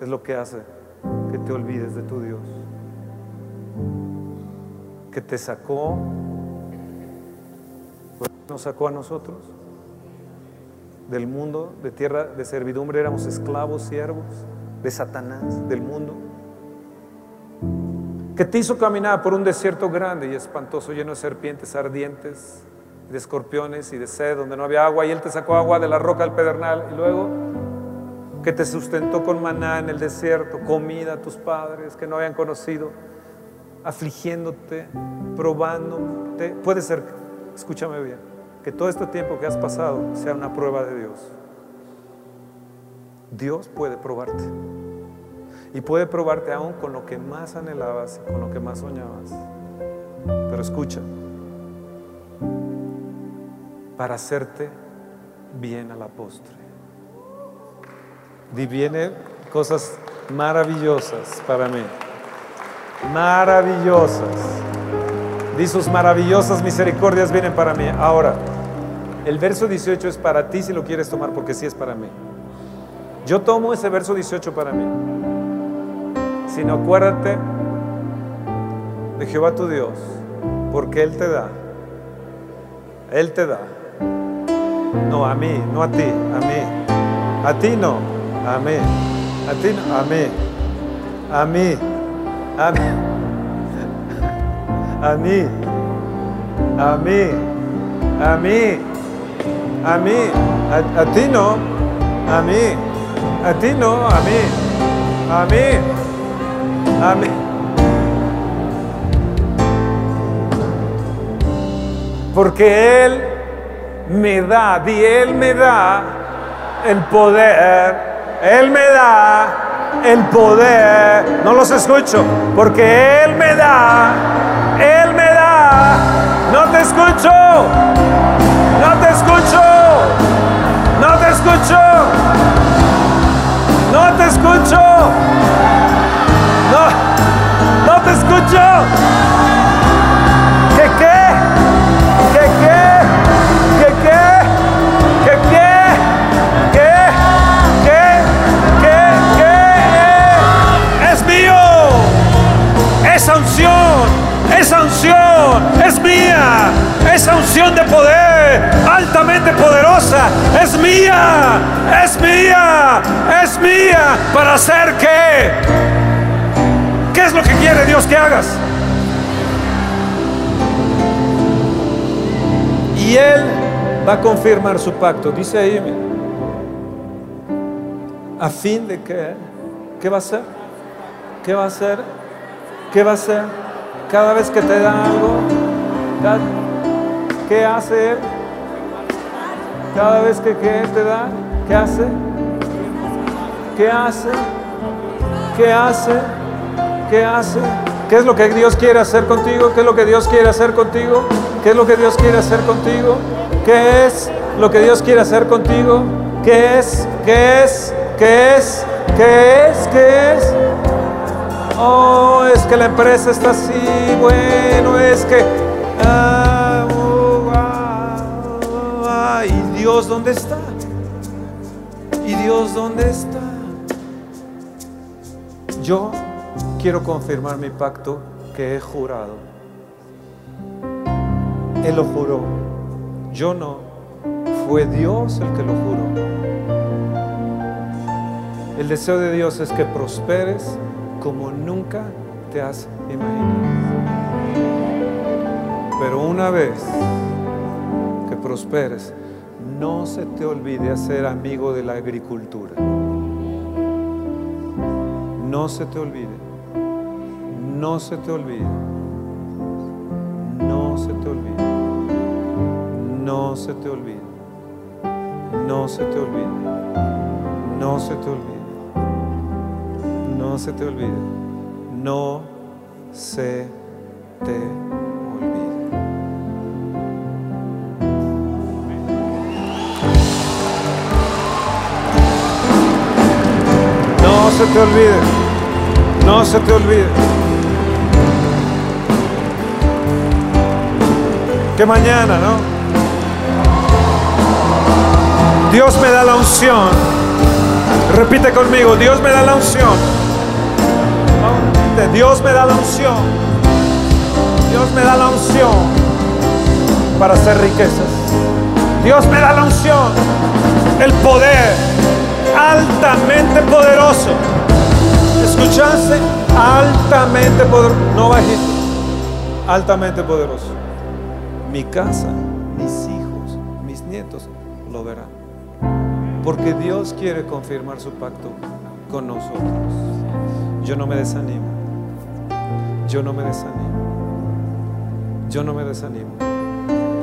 Speaker 1: es lo que hace que te olvides de tu Dios. Que te sacó, nos sacó a nosotros del mundo, de tierra de servidumbre, éramos esclavos, siervos de Satanás, del mundo, que te hizo caminar por un desierto grande y espantoso, lleno de serpientes ardientes, de escorpiones y de sed, donde no había agua, y Él te sacó agua de la roca del pedernal, y luego que te sustentó con maná en el desierto, comida a tus padres que no habían conocido, afligiéndote, probándote. Puede ser, escúchame bien, que todo este tiempo que has pasado sea una prueba de Dios. Dios puede probarte. Y puede probarte aún con lo que más anhelabas y con lo que más soñabas. Pero escucha, para hacerte bien a la postre. Y viene cosas maravillosas para mí. Maravillosas. Di sus maravillosas misericordias vienen para mí. Ahora, el verso 18 es para ti si lo quieres tomar, porque sí es para mí. Yo tomo ese verso 18 para mí. Si no, acuérdate de Jehová tu Dios, porque Él te da. Él te da. No, a mí, no a ti, a mí. A ti no, a mí. A ti no, a mí. A mí. A mí. <laughs> A mí. A mí. A mí. A mí, a, ti no, a mí, a ti no, a mí, a mí, a mí. Porque Él me da, di Él me da el poder, Él me da el poder, no los escucho, porque Él me da, Él me da, no te escucho. Te escucho. No te escucho. No te escucho. No, no te escucho. Esa unción es mía. Esa unción de poder altamente poderosa es mía, es mía, es mía. ¿Para hacer qué? ¿Qué es lo que quiere Dios que hagas? Y Él va a confirmar su pacto. Dice ahí, a fin de que, ¿qué va a hacer? ¿Qué va a hacer? ¿Qué va a hacer? Cada vez que te da algo, ¿Qué hace Él? Cada vez que, te da, ¿qué hace? ¿Qué hace? ¿Qué hace? ¿Qué hace? ¿Qué es lo que Dios quiere hacer contigo? ¿Qué es lo que Dios quiere hacer contigo? ¿Qué es lo que Dios quiere hacer contigo? ¿Qué es lo que Dios quiere hacer contigo? ¿Qué es? ¿Qué es? ¿Qué es? ¿Qué es? ¿Qué es? Oh, es que la empresa está así. Bueno, es que... Ah, Dios dónde está? ¿Y Dios dónde está? Yo quiero confirmar mi pacto que he jurado. Él lo juró. Yo no. Fue Dios el que lo juró. El deseo de Dios es que prosperes como nunca te has imaginado. Pero una vez que prosperes, no se te olvide hacer amigo de la agricultura. No se te olvide. No se te olvide. No se te olvide. No se te olvide. No se te olvide. No se te olvide. No se te olvide. No se te olvide. No se te olvide. No se te olvide. Que mañana, ¿no? Dios me da la unción. Repite conmigo, Dios me da la unción. Dios me da la unción. Dios me da la unción para hacer riquezas. Dios me da la unción, el poder altamente poderoso. ¿Escuchaste? Altamente poderoso, no bajito, altamente poderoso. Mi casa, mis hijos, mis nietos lo verán. Porque Dios quiere confirmar su pacto con nosotros. Yo no me desanimo. Yo no me desanimo. Yo no me desanimo.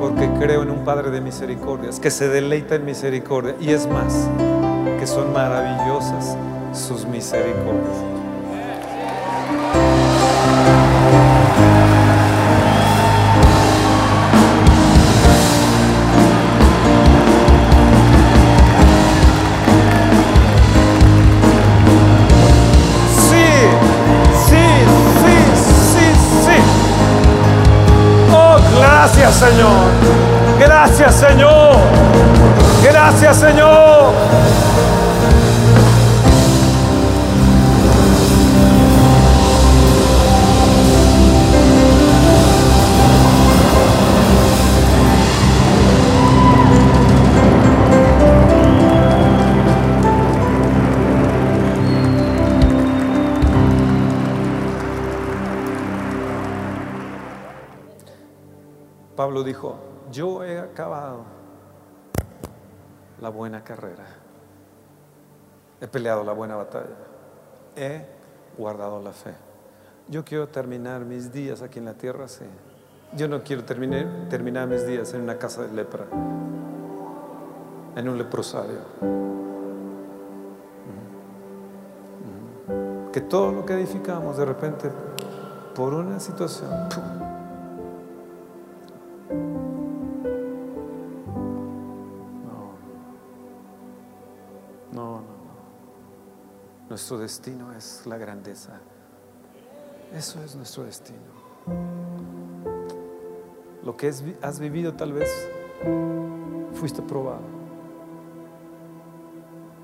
Speaker 1: Porque creo en un Padre de misericordias que se deleita en misericordia. Y es más, que son maravillosas sus misericordias. Señor. Gracias Señor. Pablo dijo, acabado la buena carrera, he peleado la buena batalla, he guardado la fe. Yo quiero terminar mis días aquí en la tierra así. Yo no quiero terminar, mis días en una casa de lepra, en un leprosario. Que todo lo que edificamos de repente, por una situación, ¡pum! Nuestro destino es la grandeza. Eso es nuestro destino. Lo que has vivido tal vez fuiste probado.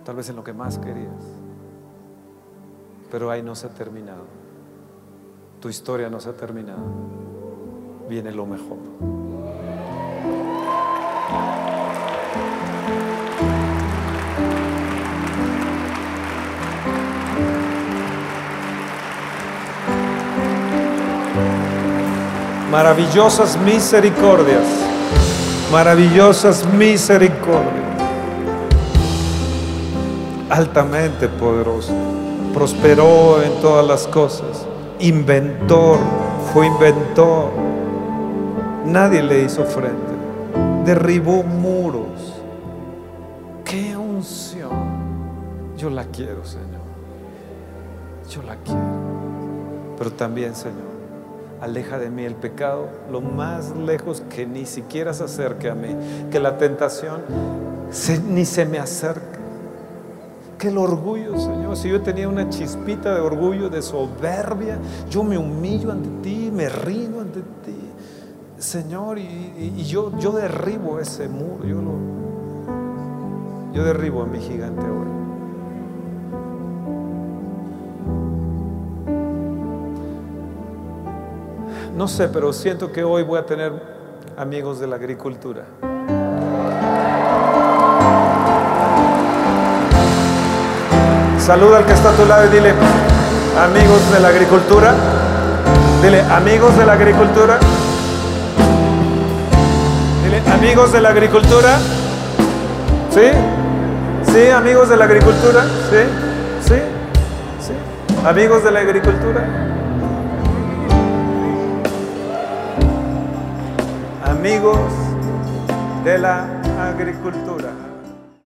Speaker 1: Tal vez en lo que más querías. Pero ahí no se ha terminado. Tu historia no se ha terminado. Viene lo mejor. Maravillosas misericordias. Maravillosas misericordias. Altamente poderoso. Prosperó en todas las cosas. Inventor. Fue inventor. Nadie le hizo frente. Derribó muros. ¡Qué unción! Yo la quiero, Señor. Yo la quiero. Pero también, Señor, aleja de mí el pecado lo más lejos que ni siquiera se acerque a mí. Que la tentación ni se me acerque. Que el orgullo, Señor, si yo tenía una chispita de orgullo, de soberbia, yo me humillo ante ti, me rindo ante ti. Señor, y, yo, yo derribo ese muro, yo, lo, yo derribo a mi gigante ahora. No sé, pero siento que hoy voy a tener amigos de la agricultura. Saluda al que está a tu lado y dile, amigos de la agricultura. Dile, amigos de la agricultura. Dile, amigos de la agricultura. ¿Sí? ¿Sí, amigos de la agricultura? ¿Sí? ¿Sí? ¿Sí? ¿Amigos de la agricultura? Amigos de la agricultura.